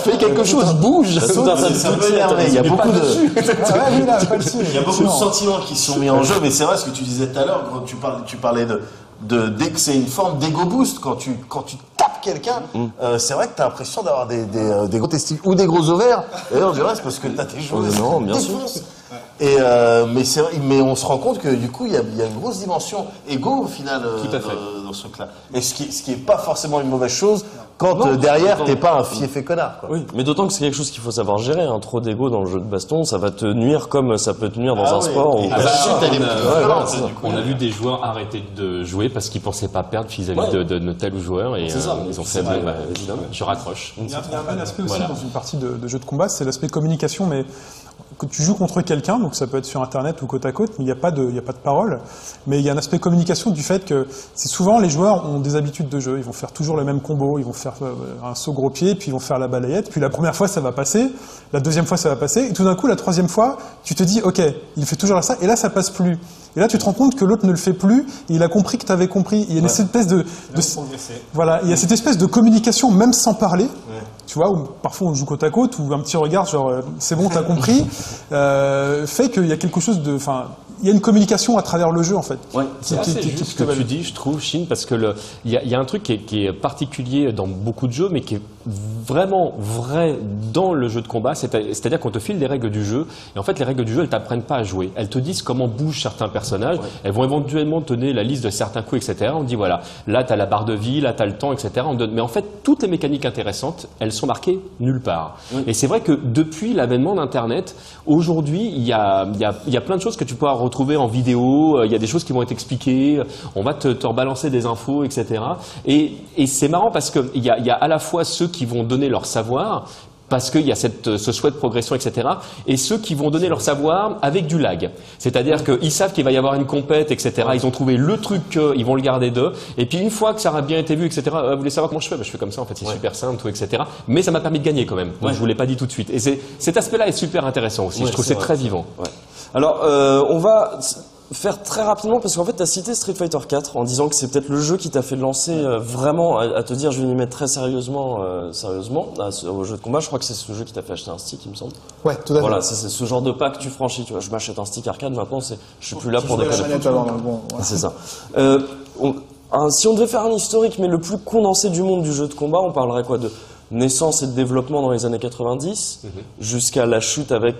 fais quelque chose, bouge. Tas il y a beaucoup de... Il y a beaucoup de sentiments qui sont mis en jeu, mais c'est vrai ce que tu disais tout à l'heure quand tu parlais, tu parlais de, de dès que c'est une forme d'ego boost quand tu quand tu tapes quelqu'un, euh, c'est vrai que tu as l'impression d'avoir des, des, euh, des gros testicules ou des gros ovaires. D'ailleurs, du reste parce que t'as tes joueurs. Oh, non, bien sûr. Et euh, mais on se rend compte que du coup il y a, il y a une grosse dimension égo au final euh, Tout à fait. dans, dans ce truc-là. Et ce qui ce qui est pas forcément une mauvaise chose quand euh, derrière t'es pas un fief et connard. Quoi. Oui, mais d'autant que c'est quelque chose qu'il faut savoir gérer. Hein. Trop d'ego dans le jeu de baston, ça va te nuire comme ça peut te nuire dans Ah un oui. sport. Ou- bah, t'as des on, a, ouais, ça. coup. on a vu des joueurs arrêter de jouer parce qu'ils pensaient pas perdre vis-à-vis Ouais. de, de, de tel ou joueur et C'est ça. euh, ils ont fait bah, bah, je raccroche. Il y a, un bel aspect aussi Voilà. dans une partie de, de jeu de combat, c'est l'aspect communication, mais tu joues contre quelqu'un, donc ça peut être sur internet ou côte à côte, mais il n'y a pas de, il y a pas de parole. Mais il y a un aspect communication du fait que c'est souvent les joueurs ont des habitudes de jeu. Ils vont faire toujours le même combo, ils vont faire euh, un saut gros pied, puis ils vont faire la balayette. Puis la première fois ça va passer, la deuxième fois ça va passer, et tout d'un coup la troisième fois tu te dis ok, il fait toujours ça, et là ça passe plus. Et là tu te rends compte que l'autre ne le fait plus, et il a compris que tu avais compris. Il y a une espèce de, de voilà, il y a cette espèce de communication même sans parler. Tu vois, où parfois on joue côte à côte, ou un petit regard, genre euh, c'est bon, t'as compris, euh, fait qu'il y a quelque chose de, enfin, il y a une communication à travers le jeu en fait. Ouais, C'est assez qui- juste ce que tu dis, je trouve, Chine, parce que le- il y a, il y a un truc qui est, qui est particulier dans beaucoup de jeux, mais qui est vraiment vrai dans le jeu de combat. C'est- C'est-à-dire qu'on te file les règles du jeu, et en fait, les règles du jeu, elles t'apprennent pas à jouer. Elles te disent comment bougent certains personnages. Elles vont éventuellement te donner la liste de certains coups, etc. On dit voilà, là t'as la barre de vie, là t'as le temps, etc. On donne... Mais en fait, toutes les mécaniques intéressantes, elles sont marquées nulle part. Et c'est vrai que depuis l'avènement d'Internet, aujourd'hui, il y a, il y, a, il y a plein de choses que tu pourras retrouver en vidéo. euh, Il y a des choses qui vont être expliquées. On va te, te rebalancer des infos, etc. Et, et c'est marrant parce qu'il y a, il y a à la fois ceux qui vont donner leur savoir, parce qu'il y a cette, ce souhait de progression, etc. Et ceux qui vont donner leur savoir avec du lag. C'est-à-dire qu'ils savent qu'il va y avoir une compète, etc. Ils ont trouvé le truc, euh, ils vont le garder d'eux. Et puis une fois que ça aura bien été vu, etc. euh, vous voulez savoir comment je fais? Bah, Je fais comme ça, en fait, c'est super simple, tout, etc. Mais ça m'a permis de gagner quand même. Donc je vous l'ai pas dit tout de suite. Et c'est- cet aspect-là est super intéressant aussi. Ouais, je trouve c'est c'est très vivant. Alors, euh, on va. Faire très rapidement parce qu'en fait, tu as cité Street Fighter 4 en disant que c'est peut-être le jeu qui t'a fait lancer euh, vraiment à, à te dire je vais m'y mettre très sérieusement, euh, sérieusement à ce- au jeu de combat. Je crois que c'est ce jeu qui t'a fait acheter un stick, il me semble. Ouais, tout à fait. Voilà, c'est ce genre de pas que tu franchis. Tu vois, je m'achète un stick arcade maintenant, c'est, je suis plus là pour déconner. bon, voilà. C'est ça. Euh, on- un- si on devait faire un historique, mais le plus condensé du monde du jeu de combat, on parlerait quoi de naissance et de développement dans les années 90 jusqu'à la chute avec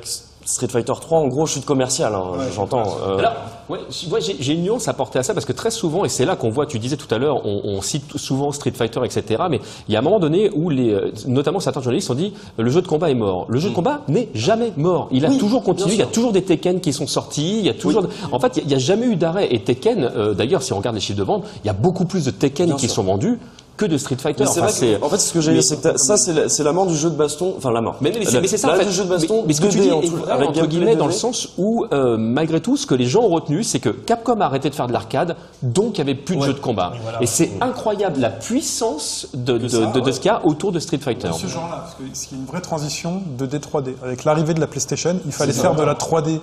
Street Fighter 3, en gros chute commerciale, hein, j'entends. euh, Alors, ouais, j'ai j'ai une nuance à porter à ça parce que très souvent, et c'est là qu'on voit, tu disais tout à l'heure, on, on cite souvent Street Fighter, etc. Mais il y a un moment donné où, les, euh, notamment certains journalistes ont dit euh, le jeu de combat est mort. Le jeu de combat n'est jamais mort. Il a Oui, toujours continué. Il y a toujours des Tekken qui sont sortis. Il y a toujours. En fait, il y a- il n'y a, jamais eu d'arrêt. Et Tekken, euh, d'ailleurs, si on regarde les chiffres de vente, il y a beaucoup plus de Tekken Bien qui sûr. sont vendus que de Street Fighter. Mais c'est Enfin, vrai que, en fait, ce que j'ai dit, c'est que ça, c'est la, c'est la mort du jeu de baston, enfin la mort. Mais, mais, mais c'est- La- mais c'est ça, la en fait. du jeu de baston, Mais, mais ce que tu 2D dis en est tout- vrai, avec entre guillemets, dans le 2D. sens où, euh, malgré tout, ce que les gens ont retenu, c'est que Capcom a arrêté de faire de l'arcade, donc il n'y avait plus de jeux de combat. Et c'est incroyable la puissance de, de, ça, de, de ouais. ce qu'il y a autour de Street Fighter. De ce genre-là, parce que c'est une vraie transition 2D 3D. Avec l'arrivée de la PlayStation, il fallait C'est faire de la 3D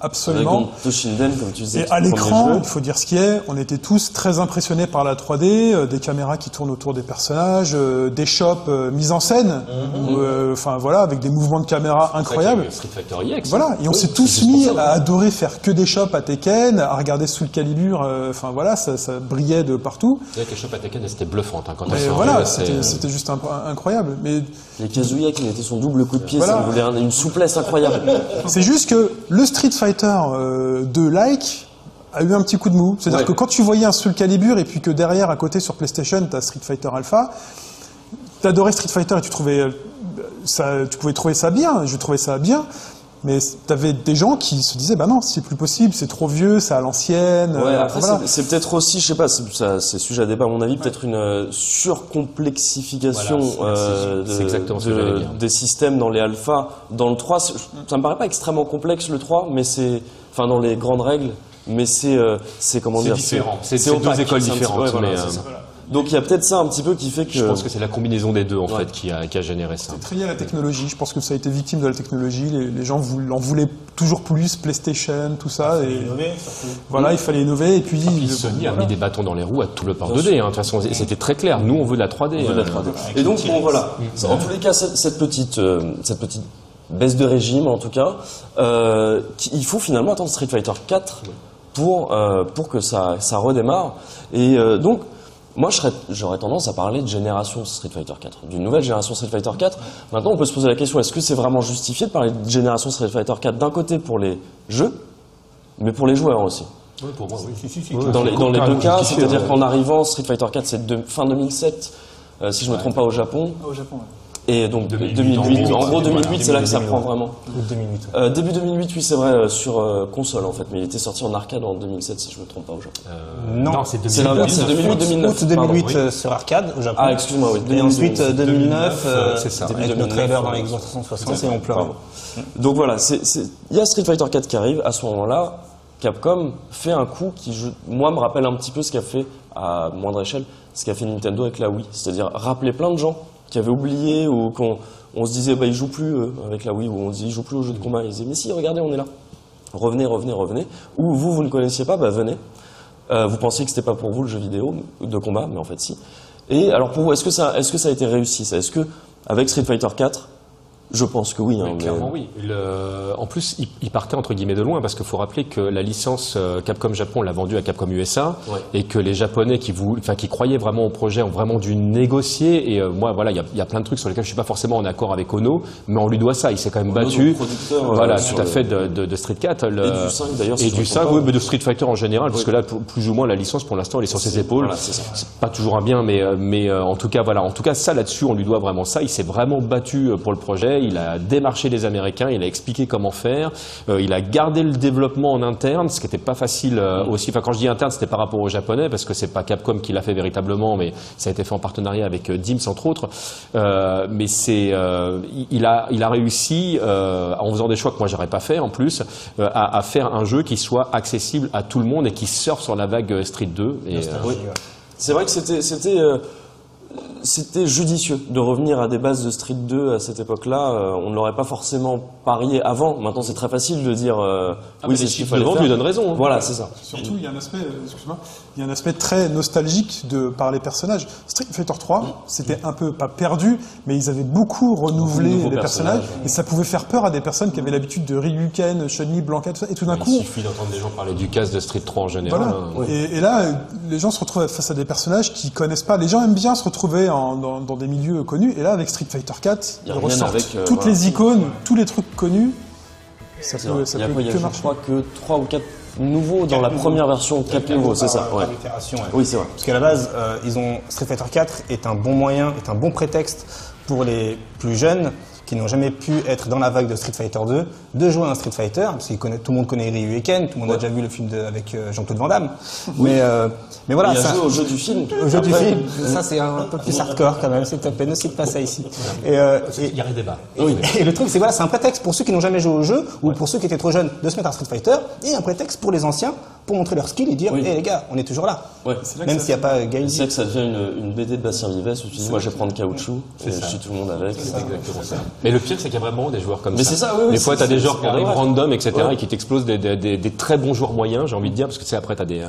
absolument. Dragon Toshinden, comme tu disais. Et à l'écran, il faut dire ce qui est, on était tous très impressionnés par la 3D, euh, des caméras qui tournent autour des personnages, euh, des shops euh, mises en scène, où, euh, enfin voilà, avec des mouvements de caméra incroyables. Street Fighter EX. Voilà, et on Oui, s'est tous mis ça, ouais. à adorer faire que des shops à Tekken, à regarder sous le calibre, euh, enfin voilà, ça, ça brillait de partout. C'est vrai que les shops à Tekken, c'était bluffante hein, quand sont voilà, c'était juste incroyable. Mais Les Kazuya qui mettait son double coup de pied, Voilà. ça voulait un- une souplesse incroyable. C'est juste que le Street Fighter euh, de Like a eu un petit coup de mou. C'est-à-dire Ouais. que quand tu voyais un Soul Calibur et puis que derrière, à côté sur PlayStation, t'as Street Fighter Alpha, t'adorais Street Fighter et tu trouvais euh, ça, tu pouvais trouver ça bien. Je trouvais ça bien. Mais t'avais des gens qui se disaient, bah non, c'est plus possible, c'est trop vieux, c'est à l'ancienne. Ouais, euh, voilà. c'est- c'est peut-être aussi, je sais pas, c'est ça- c'est sujet à débat à mon avis, peut-être une euh, surcomplexification Voilà, c'est- euh, c'est de- de- des systèmes dans les alphas. Dans le 3, c'est- ça me paraît pas extrêmement complexe le 3, mais c'est, enfin dans les grandes règles, mais c'est, euh, c'est comment C'est dire, différent. C'est- c'est deux écoles c'est différentes, ouais, voilà, mais, c'est euh, ça. Donc il y a peut-être ça un petit peu qui fait que. Je pense que c'est la combinaison des deux en Ouais. fait qui a, qui a généré ça. Très lié à la technologie. Je pense que ça a été victime de la technologie. Les, les gens voulaient- en voulaient toujours plus, PlayStation, tout ça. Et voilà, il fallait innover. Et puis, Puis euh, Sony a mis des bâtons dans les roues à tout le port 2D. hein. De toute façon, c'était très clair. Nous, on veut de la 3D. On veut de la euh, 3D. Et donc, bon, voilà. En tous les cas, cette, cette petite, euh, cette petite baisse de régime, en tout cas, euh, il faut finalement attendre Street Fighter 4 pour, euh, pour que ça, ça redémarre. Et euh, donc, moi, j'aurais tendance à parler de génération Street Fighter 4, d'une nouvelle génération Street Fighter 4. Maintenant, on peut se poser la question, est-ce que c'est vraiment justifié de parler de génération Street Fighter 4 d'un côté pour les jeux, mais pour les joueurs aussi? Oui, pour moi, oui. dans les, dans les deux cas, c'est-à-dire ouais. qu'en arrivant, Street Fighter 4, c'est fin 2007, euh, si je ne me trompe pas, au Japon. Au Japon, ouais. Et donc 2008, 2008, en en gros, gros 2008, voilà, c'est là que ça 2008, prend vraiment. Août 2008. Euh, début 2008, oui, c'est vrai, euh, sur euh, console en fait, mais il était sorti en arcade en 2007, si je me trompe pas, au Japon. Non, c'est C'est l'inverse, c'est 2008-2009. Août 2008 euh, sur arcade au Japon. Ah, excuse-moi, oui. Et ensuite euh, 2009, euh, c'est ça. avec Début nos 2009, trailers dans ouais. les Xbox 360 et on. Pardon. Donc voilà, c'est- il y a Street Fighter 4 qui arrive. À ce moment-là, Capcom fait un coup qui, je- moi, me rappelle un petit peu ce qu'a fait, à moindre échelle, ce qu'a fait Nintendo avec la Wii. C'est-à-dire rappeler plein de gens qui avaient oublié ou qu'on on se disait, bah, ils jouent plus eux, avec la Wii, ou on se dit, ils jouent plus aux jeux de combat. Ils disaient, mais si, regardez, on est là. Revenez, revenez, revenez. Ou vous, vous ne connaissiez pas, bah venez. Euh, vous pensiez que c'était pas pour vous le jeu vidéo de combat, mais en fait si. Et alors pour vous, est-ce que ça, est-ce que ça a été réussi ça? Est-ce que avec Street Fighter 4, je pense que oui. hein, mais- clairement oui. Le- en plus, il, partait entre guillemets de loin parce qu'il faut rappeler que la licence euh, Capcom Japon l'a vendue à Capcom USA Ouais. et que les Japonais qui, voulaient, enfin, qui croyaient vraiment au projet ont vraiment dû négocier. Et euh, moi, voilà, il y a, il y a plein de trucs sur lesquels je suis pas forcément en accord avec Ono, mais on lui doit ça. Il s'est quand même Ono, battu. euh, voilà, tout à fait de, de- de Street 4. le- Et du 5 d'ailleurs, Et du trompe 5, pas. oui, mais de Street Fighter en général, parce que là, plus ou moins, la licence pour l'instant, elle est sur ses épaules. voilà, c'est pas toujours un bien, mais, mais euh, en tout cas, voilà. En tout cas, ça là-dessus, on lui doit vraiment ça. Il s'est vraiment battu pour le projet. Il a démarché les Américains. Il a expliqué comment faire. Euh, il a gardé le développement en interne, ce qui n'était pas facile euh, aussi. Enfin, quand je dis interne, c'était par rapport aux Japonais, parce que c'est pas Capcom qui l'a fait véritablement, mais ça a été fait en partenariat avec euh, Dims entre autres. Euh, mais c'est, euh, il- a, il a réussi euh, en faisant des choix que moi j'aurais pas fait en plus, euh, à, à faire un jeu qui soit accessible à tout le monde et qui surfe sur la vague Street 2. Et, euh, Oui. C'est vrai que c'était, c'était, judicieux de revenir à des bases de Street 2 à cette époque-là. Euh, on ne l'aurait pas forcément parié avant. Maintenant, c'est très facile de dire euh, Ah, oui, c'est ce qu'il fallait faire. lui donnent raison, hein. Voilà, c'est ça. Surtout, il y a un aspect, euh, excuse-moi, il y a un aspect très nostalgique de par les personnages. Street Fighter 3, c'était un peu pas perdu, mais ils avaient beaucoup renouvelé les personnages, personnages, et ça pouvait faire peur à des personnes qui avaient l'habitude de Ryuken, Chun-Li, Blanca, tout ça, et tout d'un Il coup, suffit d'entendre des gens parler du casse de Street 3 en général. voilà. hein. Et, et là, les gens se retrouvent face à des personnages qui connaissent pas. Les gens aiment bien se retrouver en- dans, dans des milieux connus, et là, avec Street Fighter 4, Ils ressortent avec, euh, toutes voilà. les icônes, tous les trucs connus. Ça peut, ça il y a, peut y a, que je marcher. crois que 3 ou 4 nouveaux dans la première version, 4 nouveaux, c'est ça. Par- Ouais. par itération, ouais. Oui, c'est vrai. Parce qu'à la base, euh, ils ont Street Fighter 4 est un bon moyen, est un bon prétexte pour les plus jeunes qui n'ont jamais pu être dans la vague de Street Fighter 2 de jouer à un Street Fighter parce que tout le monde connaît Ryu et Ken, tout le monde a déjà vu le film de- avec euh, Jean-Claude Van Damme. Mais euh, mais voilà, il y a ça- joué au jeu du film. au jeu du film, ça c'est un peu plus hardcore quand même, s'il te plaît, ne cite pas ça ici. Et, euh, et- Il y a rien débat. oui. Et le truc, c'est voilà, c'est un prétexte pour ceux qui n'ont jamais joué au jeu ou pour ceux qui étaient trop jeunes de se mettre à Street Fighter et un prétexte pour les anciens pour montrer leur skill et dire, hé Oui. les gars, on est toujours là. Ouais. là que Même ça s'il n'y a pas Gaël. C'est là que ça devient une, une BD de Bastien Vives où tu dis moi je vais prendre caoutchouc et je suis tout le monde avec. Exactement ça. Mais le pire, c'est qu'il y a vraiment des joueurs comme Mais ça. c'est ça, oui, Des fois, c'est- t'as des c'est- joueurs c'est qui arrivent random, etc., Ouais. et qui t'explosent des, des, des, des très bons joueurs moyens, j'ai envie de dire, parce que tu sais, après, t'as des. euh,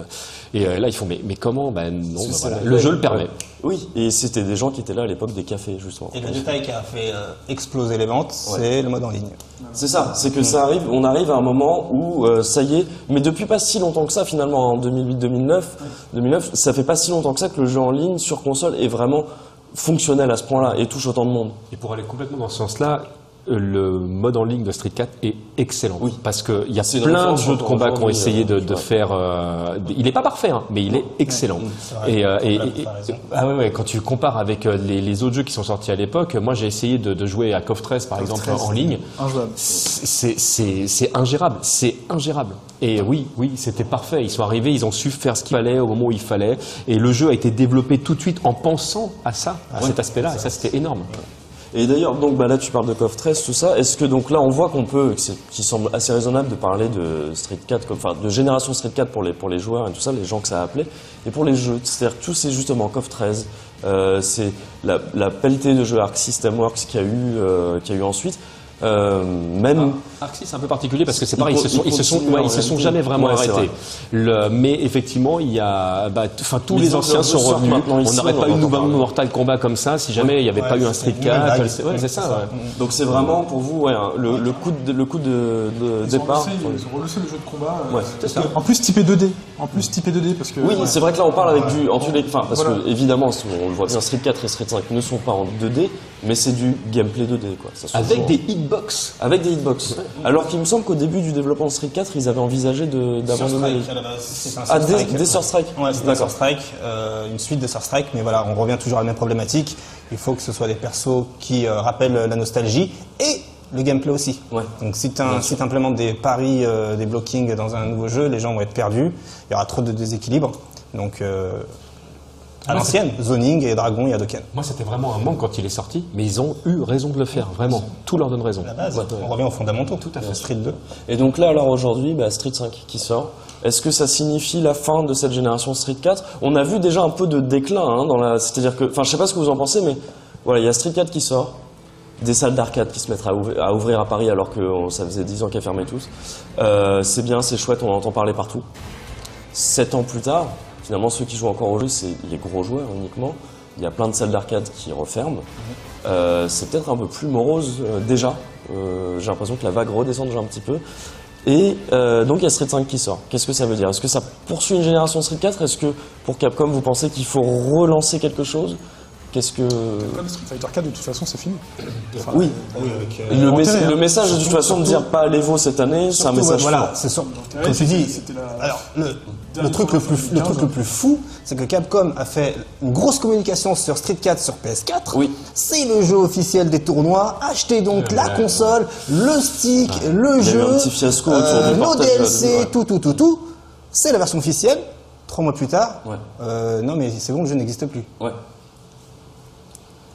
Et euh, là, ils font, mais, mais comment? Ben non, bah, c'est voilà. la le jeu le permet. Oui, et c'était des gens qui étaient là à l'époque des cafés justement. Et le détail qui a fait euh, exploser les ventes, c'est le mode en ligne. C'est ça, c'est que ça arrive, on arrive à un moment où euh, ça y est, mais depuis pas si longtemps que ça finalement, en 2008-2009, 2009, ça fait pas si longtemps que ça que le jeu en ligne sur console est vraiment fonctionnel à ce point-là et touche autant de monde. Et pour aller complètement dans ce sens-là, le mode en ligne de Street 4 est excellent. Oui. Parce qu'il y a plein de jeux de combat qui ont essayé de, euh, de ouais. faire. euh, il n'est pas parfait, hein, mais il est excellent. Et, euh, et- Voilà, et- raison. ah ouais, ouais, quand tu compares avec euh, les, les autres jeux qui sont sortis à l'époque, moi j'ai essayé de, de jouer à KOF 13 par exemple en ligne. C'est ingérable, c'est ingérable. Et oui, oui, c'était parfait. Ils sont arrivés, ils ont su faire ce qu'il fallait au moment où il fallait. Et le jeu a été développé tout de suite en pensant à ça, à cet aspect-là. Et ça, c'était énorme. Et d'ailleurs, donc bah là tu parles de KOF 13, tout ça. Est-ce que donc là on voit qu'on peut, c'est- qu'il semble assez raisonnable de parler de Street 4, comme, enfin de génération Street 4 pour les pour les joueurs et tout ça, les gens que ça a appelé, et pour les jeux, c'est-à-dire tous ces justement KOF 13, euh, c'est la, la de jeux Arc System Works qu'il y a eu, euh, qu'il a eu ensuite, euh, même Arc Six, c'est un peu particulier parce que c'est pareil, ils se sont, ils ils se sont, continuent ouais, en ils se sont réalité. jamais vraiment Ouais, arrêtés. Le, mais effectivement, il y a, bah, tous Mais les anciens un sont revenus. maintenant On n'aurait pas eu parler. Mortal Kombat comme ça si jamais il n'y avait pas eu un Street une nouvelle 4. vague. c'est- Ouais, c'est ça. ouais. donc c'est vraiment pour vous hein, le, le coup de le coup de, de Ils ont départ. ils ont relancé le jeu de combat. euh, que- En plus typé 2D. En plus typé 2D parce que. Oui, c'est vrai que là on parle avec du en tous les enfin parce que évidemment on le voit bien Street 4 et Street 5 ne sont pas en 2D mais c'est du gameplay 2D quoi. Avec des hitbox. avec des hitbox. Alors qu'il me semble qu'au début du développement de Street 4, ils avaient envisagé d'abandonner Ah, des, Strike. des Strike Ouais, c'est Strike, euh, une suite de Sur Strike, mais voilà, on revient toujours à la même problématique. Il faut que ce soit des persos qui euh, rappellent la nostalgie et le gameplay aussi. Ouais. Donc si tu si implémentes des paris, euh, des blockings dans un nouveau jeu, les gens vont être perdus. Il y aura trop de déséquilibre. Donc euh, à l'ancienne, Zoning et Dragon, il y a Dokken. Moi, c'était vraiment un manque quand il est sorti, mais ils ont eu raison de le faire, vraiment. Tout leur donne raison. À la base, on revient aux fondamentaux. Tout à fait. Street 2. Et donc là, alors aujourd'hui, bah, Street 5 qui sort. Est-ce que ça signifie la fin de cette génération Street 4 On a vu déjà un peu de déclin hein, dans la. C'est-à-dire que, enfin, je sais pas ce que vous en pensez, mais voilà, il y a Street 4 qui sort, des salles d'arcade qui se mettent à ouvrir, à ouvrir à Paris alors que on- ça faisait 10 ans qu'elles fermaient tous. Euh, c'est bien, c'est chouette, on en entend parler partout. Sept ans plus tard, finalement, ceux qui jouent encore au jeu, c'est les gros joueurs uniquement. Il y a plein de salles d'arcade qui referment. Euh, c'est peut-être un peu plus morose euh, déjà. Euh, J'ai l'impression que la vague redescend déjà un petit peu. Et donc il y a Street 5 qui sort. Qu'est-ce que ça veut dire? Est-ce que ça poursuit une génération Street 4 Est-ce que pour Capcom vous pensez qu'il faut relancer quelque chose? Qu'est-ce que Comme Street Fighter 4, de toute façon, c'est fini. Enfin, oui ils le, ont mess- intérêt, hein. le message de toute Surtout- façon de dire pas l'Evo cette année, c'est un message voilà, fort. c'est sûr. Comme tu dis, la- alors le, le truc le plus le 15 truc le plus fou, c'est que Capcom a fait une grosse communication sur Street 4 sur PS4. Oui. C'est le jeu officiel des tournois. Achetez donc la console, le stick, le Il y a eu jeu, un petit fiasco autour du nos portage de la DLC, tout tout tout tout. C'est la version officielle. Trois mois plus tard, Ouais. euh, non mais c'est bon, le jeu n'existe plus. Ouais.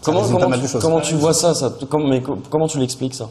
Comment, tu, choses. comment tu vois ça, ça comment, mais co- comment tu l'expliques ça?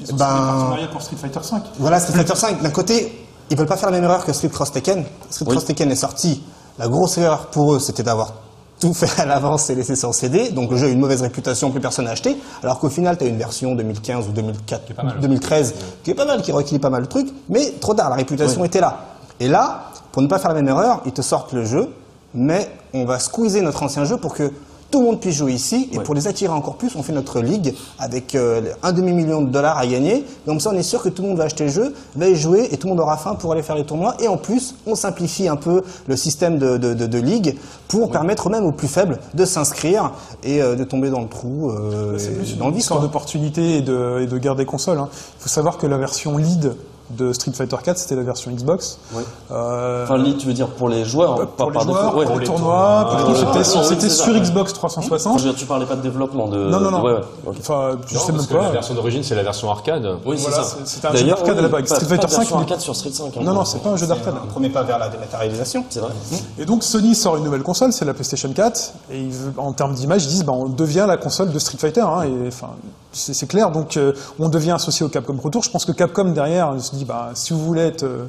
Ils ont Ben- signé un partenariat pour Street Fighter 5. Voilà, Street Fighter 5. D'un côté, ils veulent pas faire la même erreur que Street Cross Tekken. Street Oui. Cross Tekken est sorti. La grosse erreur pour eux, c'était d'avoir tout fait à l'avance et laisser ça en CD. Donc le jeu a une mauvaise réputation, plus personne n'a acheté. Alors qu'au final, tu as une version 2015 ou 2004, 2013 qui est pas mal, qui rééquilibre pas mal le truc. Mais trop tard, la réputation était là. Et là, pour ne pas faire la même erreur, ils te sortent le jeu, mais on va squeezer notre ancien jeu pour que tout le monde puisse jouer ici. Et pour les attirer encore plus, on fait notre ligue avec euh, un demi-million de dollars à gagner. Comme ça, on est sûr que tout le monde va acheter le jeu, va y jouer et tout le monde aura faim pour aller faire les tournois. Et en plus, on simplifie un peu le système de, de, de, de ligue pour permettre même aux plus faibles de s'inscrire et euh, de tomber dans le trou, euh, C'est plus et une dans le vice. quoi. d'opportunité et de, et de guerre des consoles. hein. Il faut savoir que la version lead de Street Fighter 4, c'était la version Xbox. Oui. Euh, Enfin, tu veux dire pour les joueurs, pour pas les par joueurs. Ouais. pour les tournois, pour tournois, c'était sur- ouais, c'était ça, sur. Xbox Enfin, 360. je veux dire, tu parlais pas de développement de. Non, non, non. Ouais, ouais. ok. Enfin, je Non, sais même pas. la version d'origine, c'est la version arcade. Oui, c'est Voilà, ça. c'est- c'était un jeu D'ailleurs, d'arcade à la base. Street Fighter de 5, version il est- arcade sur Street 5. hein. Non, non, c'est pas un jeu d'arcade. Un premier pas vers la dématérialisation. C'est vrai. Et donc Sony sort une nouvelle console, c'est la PlayStation 4, et en termes d'image, ils disent bah, on devient la console de Street Fighter, hein, et enfin c'est clair. Donc euh, on devient associé au Capcom Pro Tour. Je pense que Capcom derrière se bah si vous voulez être euh,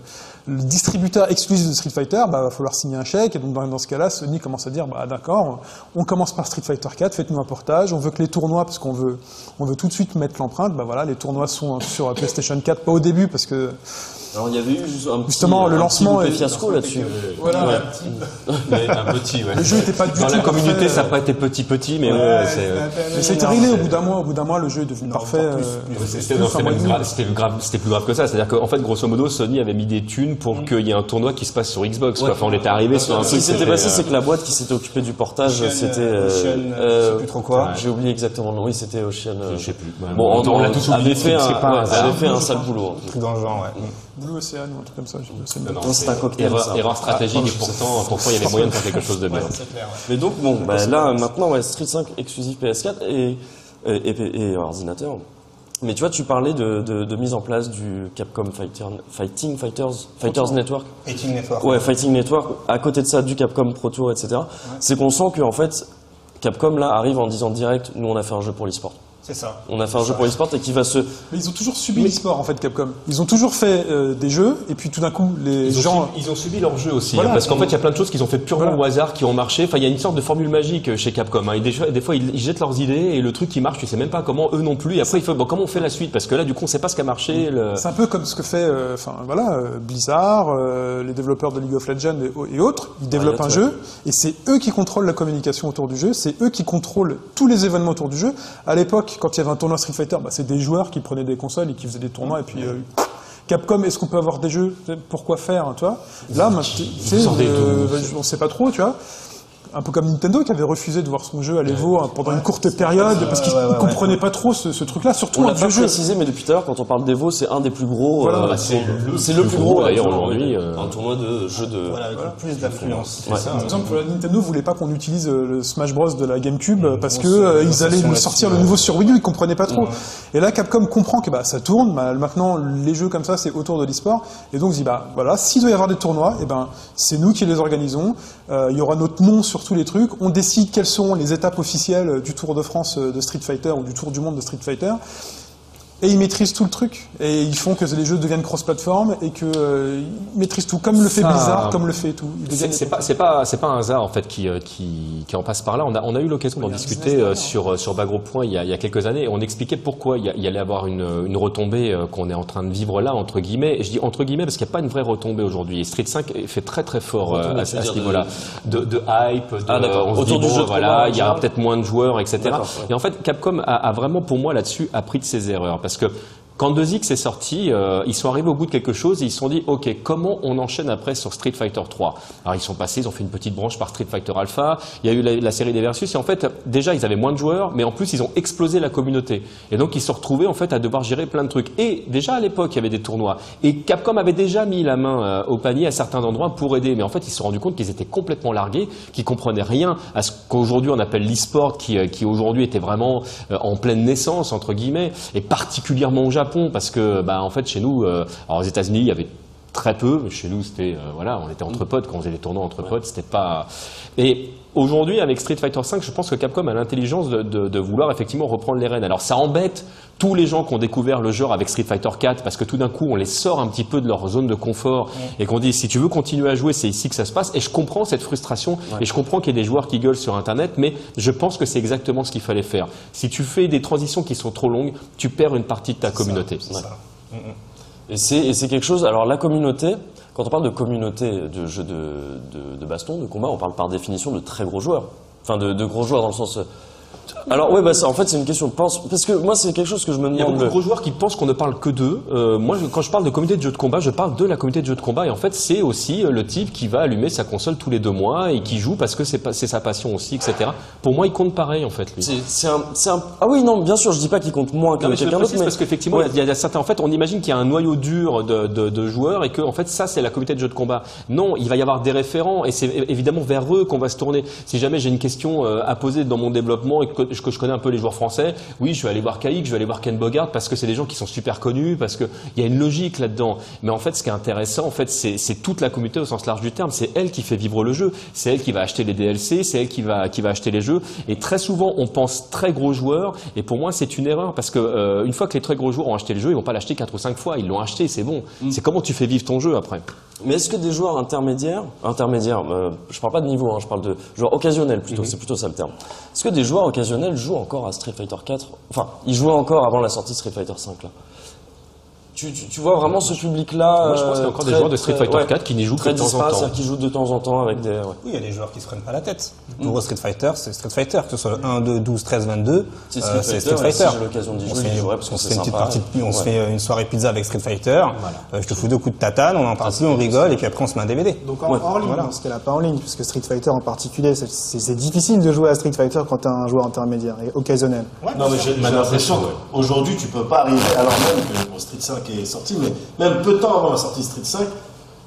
le distributeur exclusif de Street Fighter, bah va falloir signer un chèque. Et donc dans, dans ce cas-là, Sony commence à dire bah d'accord, on commence par Street Fighter 4, faites-nous un portage. On veut que les tournois, parce qu'on veut on veut tout de suite mettre l'empreinte. Bah voilà, les tournois sont sur PlayStation 4, pas au début parce que Alors, il y avait eu juste un petit, Justement, le un lancement petit loupé est- fiasco là-dessus. voilà, Mais un petit, ouais. le jeu était pas du Dans tout la communauté, parfait, ça euh, n'a pas été petit petit, mais ouais, c'est. euh, Mais ça a été réglé au bout d'un mois. Au bout d'un mois, le jeu est devenu parfait. euh, C'était plus, non, un c'était mois et même demi. grave- c'était grave- c'était plus grave que ça. C'est-à-dire qu'en fait, grosso modo, Sony avait mis des thunes pour qu'il y ait un tournoi qui se passe sur Xbox. quoi. Ouais. Enfin, on était arrivé sur un Ce truc. qui s'était c'était, passé, euh, c'est que la boîte qui s'était occupée du portage, Ocean, c'était. euh, Ocean, je sais plus trop quoi. J'ai oublié exactement le nom. Oui, c'était Ocean. euh, Je sais plus. Ouais, Bon, on- on l'a tous oublié, avait fait c'est- un, c'est pas un ouais, hasard. avait fait un sale boulot. Truc dans le genre, ouais. Blue Ocean ou un truc comme ça. je sais Non, pas. non, c'est un cocktail, Erreur, ça. erreur stratégique et pourtant, pourtant, il y avait moyen de faire quelque chose de bien. Mais donc, bon, bah, là, maintenant, ouais, Street 5 exclusif PS4 et, et, et- et ordinateur. Mais tu vois, tu parlais de, de, de mise en place du Capcom Fighter, Fighting Fighters, Fighters Network. Fighting Network. Ouais, Fighting Network, à côté de ça, du Capcom Pro Tour, etc. C'est qu'on sent que, en fait, Capcom, là, arrive en disant direct, nous, on a fait un jeu pour l'e-sport. C'est ça. On a fait un jeu pour l'e-sport et qui va se... Mais ils ont toujours subi l'e-sport en fait, Capcom. Ils ont toujours fait euh, des jeux et puis tout d'un coup, les Ils ont, gens. subi, ils ont subi leur jeu aussi, Voilà. hein, parce qu'en fait, il y a plein de choses qu'ils ont fait purement Voilà. au hasard, qui ont marché. Enfin, il y a une sorte de formule magique euh, chez Capcom. Hein. Et des, fois- des fois, ils, ils jettent leurs idées et le truc qui marche, tu sais même pas comment eux non plus. Et après, il faut bon, comment on fait la suite? Parce que là, du coup, on sait pas ce qui a marché. Le... C'est un peu comme ce que fait, euh, enfin voilà, euh, Blizzard, les développeurs de League of Legends et, et autres. Ils développent Riot, un jeu et c'est eux qui contrôlent la communication autour du jeu. C'est eux qui contrôlent tous les événements autour du jeu. À l'époque, quand il y avait un tournoi Street Fighter, bah, c'est des joueurs qui prenaient des consoles et qui faisaient des tournois et puis. euh, Capcom, est-ce qu'on peut avoir des jeux? Pourquoi faire, hein, tu vois? Là, on sait pas trop, tu vois? Un peu comme Nintendo qui avait refusé de voir son jeu à l'Evo hein, pendant une courte période parce qu'ils ne comprenaient pas trop ce, ce truc-là, surtout On un vieux jeu. précisé, mais depuis tout à l'heure, quand on parle d'Evo, c'est un des plus gros... Voilà. euh, c'est le plus gros, gros, d'ailleurs, aujourd'hui, ouais. euh. Un tournoi de jeu de... Voilà, avec le plus d'affluence. Ouais. Par exemple, Nintendo voulait pas qu'on utilise euh, le Smash Bros de la GameCube euh, parce que ils allaient nous sortir le nouveau sur Wii U, ils comprenaient pas trop. Et là, Capcom comprend que bah ça tourne, bah, maintenant les jeux comme ça c'est autour de l'e-sport, et donc il dit bah voilà, s'il doit y avoir des tournois, et ben c'est nous qui les organisons. Il y aura notre nom sur tous les trucs. On décide quelles sont les étapes officielles du Tour de France euh, de Street Fighter ou du Tour du monde de Street Fighter. Et ils maîtrisent tout le truc. Et ils font que les jeux deviennent cross-platform et que euh, maîtrisent tout, comme le fait Ça- Blizzard, comme le fait tout. C'est pas c'est pas c'est pas un hasard en fait qui euh, qui, qui en passe par là. On a on a eu l'occasion d'en discuter euh, sur euh, sur Bagro Point il y a il y a quelques années et on expliquait pourquoi il y, a- il y allait avoir une une retombée qu'on est en train de vivre là entre guillemets. Et je dis entre guillemets parce qu'il n'y a pas une vraie retombée aujourd'hui. Et Street 5 fait très très fort Retombée, à, ce niveau-là de, de hype. De, Ah, d'accord. on se Autour dit, du bon, jeu de voilà, il y aura peut-être moins de joueurs, etc. Et en fait, Capcom a, a vraiment pour moi là-dessus appris de ses erreurs parce parce que quand 2X est sorti, euh, ils sont arrivés au bout de quelque chose et ils se sont dit, ok, comment on enchaîne après sur Street Fighter 3 Alors ils sont passés, ils ont fait une petite branche par Street Fighter Alpha, il y a eu la, série des Versus et en fait, déjà ils avaient moins de joueurs, mais en plus ils ont explosé la communauté. Et donc ils se retrouvés en fait à devoir gérer plein de trucs. Et déjà à l'époque, il y avait des tournois. Et Capcom avait déjà mis la main euh, au panier à certains endroits pour aider. Mais en fait, ils se sont rendus compte qu'ils étaient complètement largués, qu'ils comprenaient rien à ce qu'aujourd'hui on appelle l'e-sport, qui, euh, qui aujourd'hui était vraiment en pleine naissance entre guillemets, et particulièrement au Japon, parce que bah, en fait chez nous, euh, alors aux États-Unis, il y avait très peu. Chez nous, c'était euh, voilà, on était entre potes quand on faisait des tournois entre potes. C'était pas. Et aujourd'hui, avec Street Fighter V, je pense que Capcom a l'intelligence de, de- de vouloir effectivement reprendre les rênes. Alors ça embête tous les gens qui ont découvert le genre avec Street Fighter 4 parce que tout d'un coup, on les sort un petit peu de leur zone de confort et qu'on dit si tu veux continuer à jouer, c'est ici que ça se passe. Et je comprends cette frustration et je comprends qu'il y ait des joueurs qui gueulent sur Internet, mais je pense que c'est exactement ce qu'il fallait faire. Si tu fais des transitions qui sont trop longues, tu perds une partie de ta communauté. Et c'est, et c'est quelque chose. Alors la communauté, quand on parle de communauté de jeux de, baston, de combat, on parle par définition de très gros joueurs. Enfin, de gros joueurs dans le sens. Alors ouais, bah ça, en fait, c'est une question. Pense, parce que moi, c'est quelque chose que je me Il y a demande. beaucoup de gros joueurs qui pensent qu'on ne parle que d'eux. Euh, moi, je- quand je parle de communauté de jeux de combat, je parle de la communauté de jeux de combat. Et en fait, c'est aussi euh, le type qui va allumer sa console tous les deux mois et qui joue parce que c'est sa passion aussi, etc. Pour moi, il compte pareil, en fait, lui. C'est, un, un. Ah oui, non, bien sûr, je dis pas qu'il compte moins que quelqu'un d'autre, mais parce qu'effectivement, Ouais. il y a- il y a certains. En fait, on imagine qu'il y a un noyau dur de, de- de joueurs et que, en fait, ça, c'est la communauté de jeux de combat. Non, il va y avoir des référents et c'est évidemment vers eux qu'on va se tourner. Si jamais j'ai une question euh, à poser dans mon développement et que, que je connais un peu les joueurs français, oui, je vais aller voir Kaïk, je vais aller voir Ken Bogart parce que c'est des gens qui sont super connus, parce que il y a une logique là-dedans. Mais en fait, ce qui est intéressant, en fait, c'est toute la communauté au sens large du terme. C'est elle qui fait vivre le jeu. C'est elle qui va acheter les DLC, c'est elle qui va qui va acheter les jeux. Et très souvent, on pense très gros joueurs. Et pour moi, c'est une erreur parce que euh, une fois que les très gros joueurs ont acheté le jeu, ils vont pas l'acheter quatre ou cinq fois. Ils l'ont acheté, c'est bon. C'est comment tu fais vivre ton jeu après? Mais est-ce que des joueurs intermédiaires, intermédiaires, euh, je parle pas de niveau, hein, je parle de joueurs occasionnels plutôt, c'est plutôt ça le terme. Est-ce que des joueurs occasionnels jouent encore à Street Fighter 4 Enfin, ils jouaient encore avant la sortie de Street Fighter 5 là. Tu, tu, tu vois vraiment ce public-là Moi, je pense qu'il y a euh, encore des joueurs de Street très- Fighter ouais, 4 qui n'y jouent que de temps en temps. qui jouent de temps en temps avec des. ouais. Oui, il y a des joueurs qui se prennent pas la tête. Pour eux, Street Fighter, c'est Street Fighter, que ce soit le 1, 2, 12, 13, 22. C'est euh, Street Fighter, Street si j'ai l'occasion d'y On jouer, jouerai parce que c'est fait une petite sympa. partie, de- on Ouais. se fait une soirée pizza avec Street Fighter. Euh, je te fous deux coups de tatane, on en parle plus, on rigole, et puis après on se met un DVD. Donc en hors ligne, dans ce cas-là, pas en ligne, puisque Street Fighter en particulier, c'est- difficile de jouer à Street Fighter quand t'es un joueur intermédiaire et occasionnel. Non, mais j'ai l'impression qu'aujourd'hui, tu peux pas arriver, alors même que Street 5 sorti, mais même peu de temps avant la sortie de Street 5,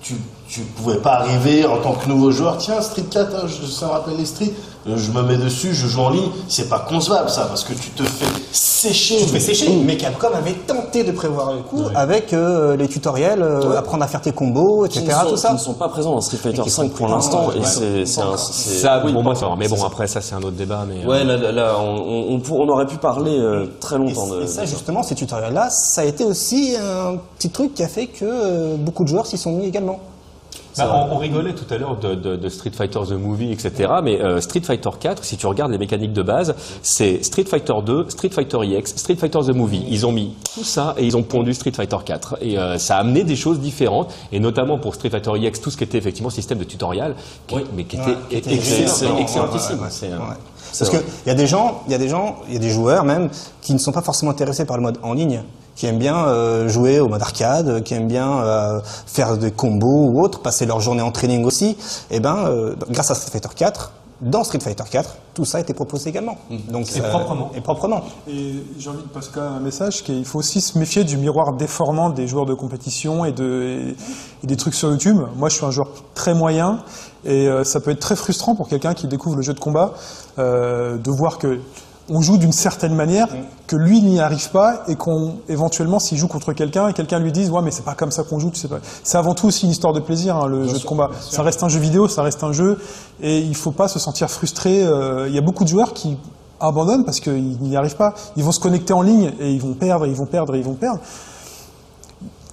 tu, tu pouvais pas arriver en tant que nouveau joueur, tiens, Street 4, hein, je, me rappelle les Street, je me mets dessus, je joue en ligne, c'est pas concevable ça, parce que tu te fais sécher. Tu te fais sécher, mais Capcom avait tenté de prévoir le coup avec euh, les tutoriels, euh, apprendre à faire tes combos, Qui etc. ne, sont, tout ça. qui ne sont pas présents dans Street Fighter 5 pour l'instant, Ça, oui, pour moi, ça. Mais bon, après, ça, c'est un autre débat. Mais euh, Ouais, là, là, là, on, on, on pour- on aurait pu parler euh, très Et, longtemps de. et ça, de justement, ces tutoriels-là, ça a été aussi un petit truc qui a fait que euh, beaucoup de joueurs s'y sont mis également. Bah, on, on rigolait tout à l'heure de, de- de Street Fighter The Movie, etc. Mais euh, Street Fighter 4, si tu regardes les mécaniques de base, c'est Street Fighter 2, Street Fighter EX, Street Fighter The Movie. Ils ont mis tout ça et ils ont pondu Street Fighter 4. Et euh, ça a amené des choses différentes, et notamment pour Street Fighter EX, tout ce qui était effectivement système de tutoriel, qui- mais qui était, Ouais, qui était excellent, excellent. excellentissime. Ouais, euh, ouais. Parce qu'il y a des gens, il y a des gens, il y a des joueurs même qui ne sont pas forcément intéressés par le mode en ligne, qui aiment bien euh, jouer au mode arcade, qui aiment bien euh, faire des combos ou autre, passer leur journée en training aussi. Et ben, euh, grâce à Street Fighter 4, dans Street Fighter 4, tout ça a été proposé également. Donc Et euh, proprement. Et proprement. Et j'ai envie de passer quand même un message qu'il faut aussi se méfier du miroir déformant des joueurs de compétition et, de, et des trucs sur YouTube. Moi, je suis un joueur très moyen et euh, ça peut être très frustrant pour quelqu'un qui découvre le jeu de combat euh, de voir que on joue d'une certaine manière, que lui n'y arrive pas et qu'on éventuellement s'il joue contre quelqu'un et quelqu'un lui dise ouais mais c'est pas comme ça qu'on joue, tu sais pas. C'est avant tout aussi une histoire de plaisir hein, le jeu de combat. Ça reste un jeu vidéo, ça reste un jeu et il faut pas se sentir frustré. Euh, Il y a beaucoup de joueurs qui abandonnent parce qu'ils n'y arrivent pas. Ils vont se connecter en ligne et ils vont perdre, ils vont perdre, ils vont perdre.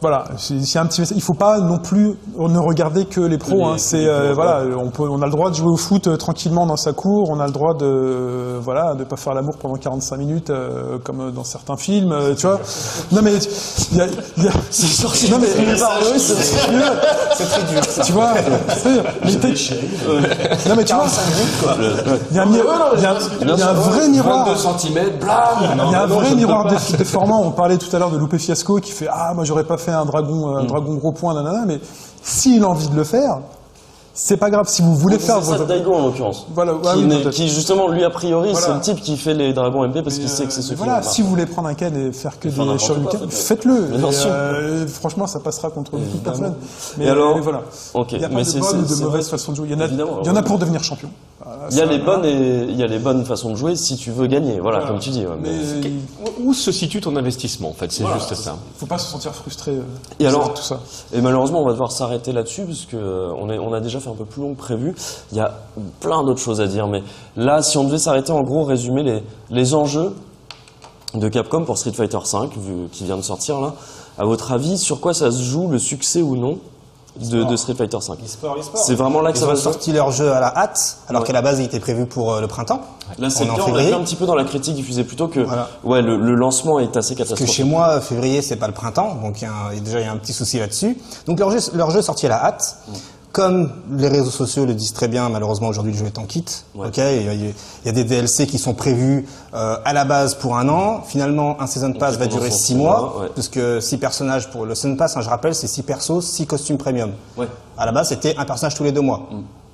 Voilà, c'est c'est un petit message. Il faut pas non plus ne regarder que les pros. hein. C'est euh, voilà, on peut, on a le droit de jouer au foot euh, tranquillement dans sa cour. On a le droit de euh, voilà, de pas faire l'amour pendant 45 minutes euh, comme dans certains films. euh, tu vois Non mais il y a, il y a- non mais c'est très dur. Tu vois c'est- Non mais tu vois, il y a un, y a un- il y a un vrai miroir. 22 cm, blam Il y a un vrai miroir dé- déformant. On parlait tout à l'heure de Loupé Fiasco qui fait Ah, moi j'aurais pas fait un dragon, un dragon gros point, nanana, mais s'il a envie de le faire, c'est pas grave. Si vous voulez C'est faire votre. Daigo en l'occurrence. Voilà, qui, ah oui, peut-être. qui, justement, lui a priori, Voilà. c'est le type qui fait les dragons MP parce qu'il Et, sait que c'est euh, ce Voilà, si vous voulez prendre un Ken et faire que faire des shurikens, faites-le. Et, euh, franchement, ça passera contre beaucoup de personnes. Mais, Et alors mais voilà. Ok, Il n'y a pas mais de c'est- bonne c'est- ou de c'est mauvaise façon de jouer. Il y en a, Évidemment, il y en a ouais. pour devenir champion. Il y a les bonnes et il y a les bonnes façons de jouer si tu veux gagner. Voilà, comme tu dis. ouais, mais- Mais il Où se situe ton investissement en fait? C'est voilà, juste ça. faut pas se sentir frustré. euh, Et alors tout ça. Et malheureusement, on va devoir s'arrêter là-dessus parce que euh, on, est, on a déjà fait un peu plus long que prévu. Il y a plein d'autres choses à dire, mais là, si on devait s'arrêter, en gros, résumer les, les enjeux de Capcom pour Street Fighter V, vu qui vient de sortir là. À votre avis, sur quoi ça se joue le succès ou non de, de Street Fighter V E-sport, e-sport. C'est vraiment là que Ils ça va ont se jouer sorti leur jeu à la hâte, alors Ouais. qu'à la base il était prévu pour euh, le printemps. Là, c'est On on a vu un petit peu dans la critique diffusée plus tôt que Voilà. ouais, le, le lancement est assez Parce que catastrophique. chez moi, février, c'est pas le printemps, donc il y a un- déjà il y a un petit souci là-dessus. Donc leur jeu, leur jeu est sorti à la hâte. Comme les réseaux sociaux le disent très bien, malheureusement aujourd'hui le jeu est en kit. Ouais. Ok, il y, a- des DLC qui sont prévus euh, à la base pour un an. Finalement, un season pass va durer en six six mois, mois, ouais. parce que six personnages pour le season pass, hein, je rappelle, c'est six persos, six costumes premium. Ouais. À la base, c'était un personnage tous les deux mois.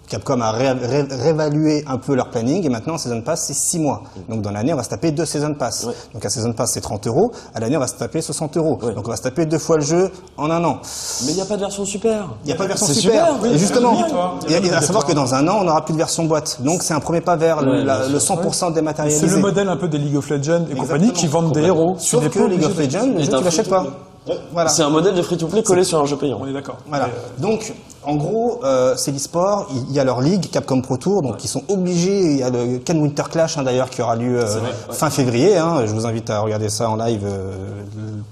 Capcom a ré- ré- réévalué un peu leur planning et maintenant, Season Pass, c'est 6 mois. Donc, dans l'année, on va se taper deux Season Pass. Ouais. Donc, un Season Pass, c'est 30 euros. À l'année, on va se taper 60 euros. Ouais. Donc, on va se taper deux fois le jeu en un an. Mais il n'y a pas de version super. Il n'y a pas de version C'est super. super, oui, et justement, il y a- à savoir que dans un an, on n'aura plus de version boîte. Donc, c'est un premier pas vers le, Ouais, la- bien le sûr. 100% C'est dématérialisé. le modèle un peu des League of Legends et compagnie qui vendent des héros. Sauf que League of Legends, le Et jeu, tu l'achètes pas. Voilà. C'est un modèle de free-to-play collé sur un jeu payant. On est d'accord. Voilà. Donc, en gros, euh, c'est l'e-sport. Il y a leur ligue, Capcom Pro Tour, donc ils sont obligés. Il y a le Ken Winter Clash hein, d'ailleurs qui aura lieu euh, vrai, ouais. fin février. hein. Je vous invite à regarder ça en live, euh,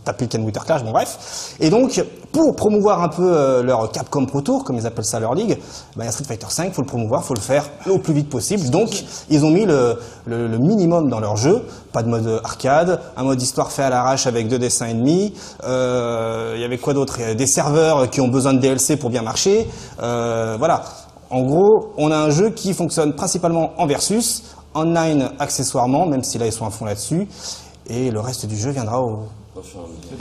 taper Ken Winter Clash. Bon bref. Et donc, pour promouvoir un peu euh, leur Capcom Pro Tour, comme ils appellent ça leur ligue, bah, il y a Street Fighter 5. Faut le promouvoir, faut le faire au plus vite possible. Donc, ils ont mis le, le- le minimum dans leur jeu. Pas de mode arcade, un mode histoire fait à l'arrache avec deux dessins ennemis. Euh, Il y avait quoi d'autre? Il Des serveurs qui ont besoin de DLC pour bien marcher. Euh, voilà. En gros, on a un jeu qui fonctionne principalement en versus, online accessoirement, même si là ils sont à fond là-dessus. Et le reste du jeu viendra au.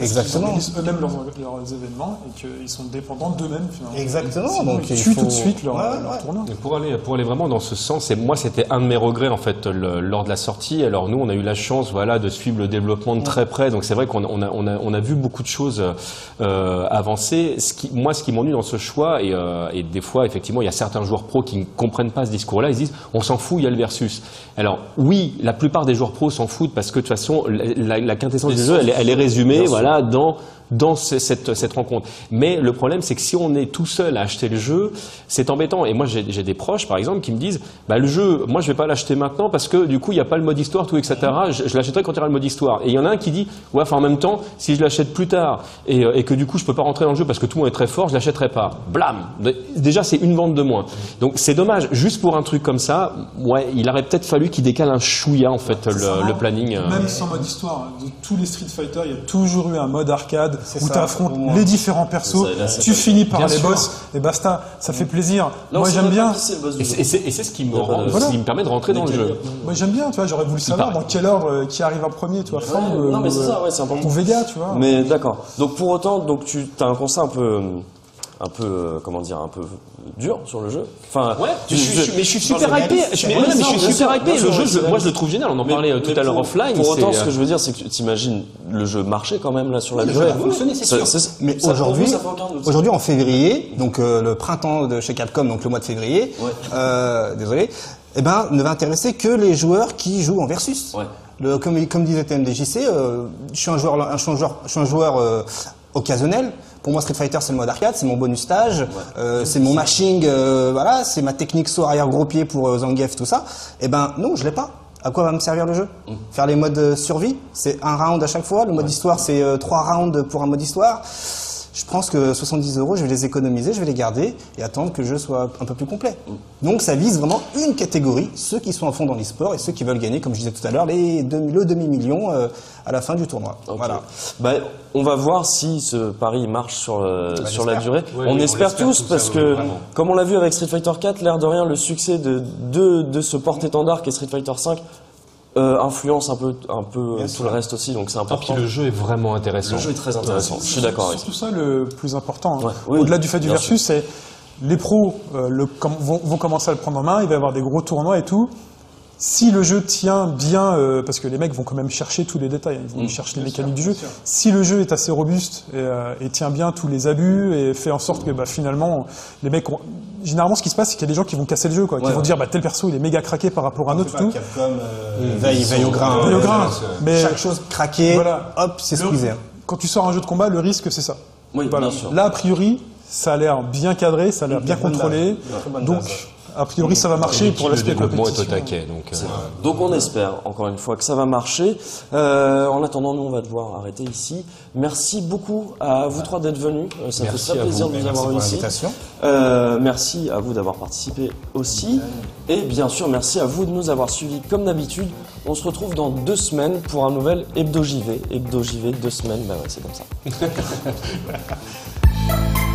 Exactement. Ils organisent eux-mêmes leurs, leurs événements et qu'ils sont dépendants d'eux-mêmes finalement. Exactement, Sinon, donc ils il tuent faut- tout de suite leur, Ouais, leur ouais. tournoi. Et Pour aller, pour aller vraiment dans ce sens, et moi c'était un de mes regrets en fait le- lors de la sortie. Alors nous on a eu la chance voilà de suivre le développement de très près, donc c'est vrai qu'on a, on a, on a, on a vu beaucoup de choses euh, avancer. Ce qui, moi ce qui m'ennuie dans ce choix et, euh, et des fois effectivement il y a certains joueurs pros qui ne comprennent pas ce discours-là, ils se disent on s'en fout, il y a le versus. Alors oui, la plupart des joueurs pros s'en foutent parce que de toute façon la, la- la quintessence du jeu elle, est- elle est résumée voilà dans dans ce- cette, cette rencontre. Mais le problème, c'est que si on est tout seul à acheter le jeu, c'est embêtant. Et moi, j'ai des proches, par exemple, qui me disent, bah, le jeu, moi, je vais pas l'acheter maintenant parce que du coup, il n'y a pas le mode histoire, tout, etc. Je, je l'achèterai quand il y aura le mode histoire. Et il y en a un qui dit, ouais, enfin, en même temps, si je l'achète plus tard et, euh, et que du coup, je peux pas rentrer dans le jeu parce que tout le monde est très fort, je l'achèterai pas. Blam. Déjà, c'est une vente de moins. Donc, c'est dommage. Juste pour un truc comme ça, ouais, il aurait peut-être fallu qu'il décale un chouïa, en fait, le, le planning. euh. Même sans mode histoire, de tous les Street Fighter, il y a toujours eu un mode arcade où tu affrontes les différents persos, ça, là, tu finis par Bien les sûr. boss et basta, ça fait plaisir. Là, on Moi j'aime bien. Et c'est ce qui me, Voilà. ce qui me permet de rentrer dans le jeu. Moi j'aime bien, tu vois, j'aurais voulu savoir dans quel ordre euh, qui arrive en premier, tu vois, Fang, euh, non mais c'est ou, ça, euh, ouais, c'est important. ou Vega, tu vois. Mais d'accord. Donc pour autant, donc tu as un constat un peu, un peu, euh, comment dire, un peu dur sur le jeu. Enfin, Ouais, je, je- je- mais je suis super hypé. Je, mais ouais, mais je suis super Le jeu, moi, je le trouve génial. On en Mais- parlait euh, mais tout à l'heure offline. Pour autant, ce que euh, je veux dire, c'est que tu t'imagines le jeu marcher quand même là sur la Le durée. Mais aujourd'hui, aujourd'hui en février, donc euh, le printemps de chez Capcom, donc le mois de février, Ouais. euh, désolé, eh ben ne va intéresser que les joueurs qui jouent en versus. Ouais. Le, comme, comme disait TMDJC, euh, je suis un joueur, je suis un joueur, je suis un joueur euh, occasionnel. Pour moi, Street Fighter, c'est le mode arcade, c'est mon bonus stage, euh, c'est mon mashing, euh, voilà, c'est ma technique saut arrière gros pied pour euh, Zangief, tout ça. Eh ben non, je l'ai pas. À quoi va me servir le jeu? Faire les modes euh, survie, c'est un round à chaque fois. Le mode histoire, c'est euh, trois rounds pour un mode histoire. Je pense que 70 euros, je vais les économiser, je vais les garder et attendre que le jeu soit un peu plus complet. Donc ça vise vraiment une catégorie, ceux qui sont à fond dans l'e-sport et ceux qui veulent gagner, comme je disais tout à l'heure, les demi- le demi-million euh, à la fin du tournoi. Voilà. Bah, on va voir si ce pari marche sur, euh, Bah, sur la durée. On on espère l'espère tous tous, parce que, vraiment. comme on l'a vu avec Street Fighter 4, l'air de rien, le succès de, de, de ce porte-étendard qu'est Street Fighter 5 euh, influence un peu, un peu euh, tout le reste aussi, donc c'est Ah, puis important. le jeu est vraiment intéressant. Le jeu est très intéressant, je suis d'accord avec ça. surtout ça le plus important. hein. Ouais, oui, Au-delà du fait du versus, c'est les pros euh, le, com- vont, vont commencer à le prendre en main. Il va y avoir des gros tournois et tout. Si le jeu tient bien, euh, parce que les mecs vont quand même chercher tous les détails, ils vont chercher les mécaniques du jeu. Si le jeu est assez robuste et, euh, et tient bien tous les abus et fait en sorte que bah, finalement les mecs, ont... généralement ce qui se passe, c'est qu'il y a des gens qui vont casser le jeu, quoi, qui Ouais, vont dire bah tel perso il est méga craqué par rapport à un autre tout. Capcom euh, veille, veille au grain. Veille au grain. Mais Chaque chose craquée, Voilà. hop, c'est squeezé. Quand tu sors un jeu de combat, le risque c'est ça. Oui, Voilà. bien sûr. Là a priori, ça a l'air bien cadré, ça a l'air bien contrôlé, donc base. A priori ça va marcher pour le l'aspect développement est au compétition. taquet. Donc, euh, Donc on espère, encore une fois, que ça va marcher. Euh, en attendant, nous, on va devoir arrêter ici. Merci beaucoup à vous trois d'être venus. Euh, ça Merci fait très plaisir vous. de vous Merci avoir pour ici. Euh, merci à vous d'avoir participé aussi. Et bien sûr, merci à vous de nous avoir suivis comme d'habitude. On se retrouve dans deux semaines pour un nouvel Hebdo JV. Hebdo JV, deux semaines, bah ouais, c'est comme ça.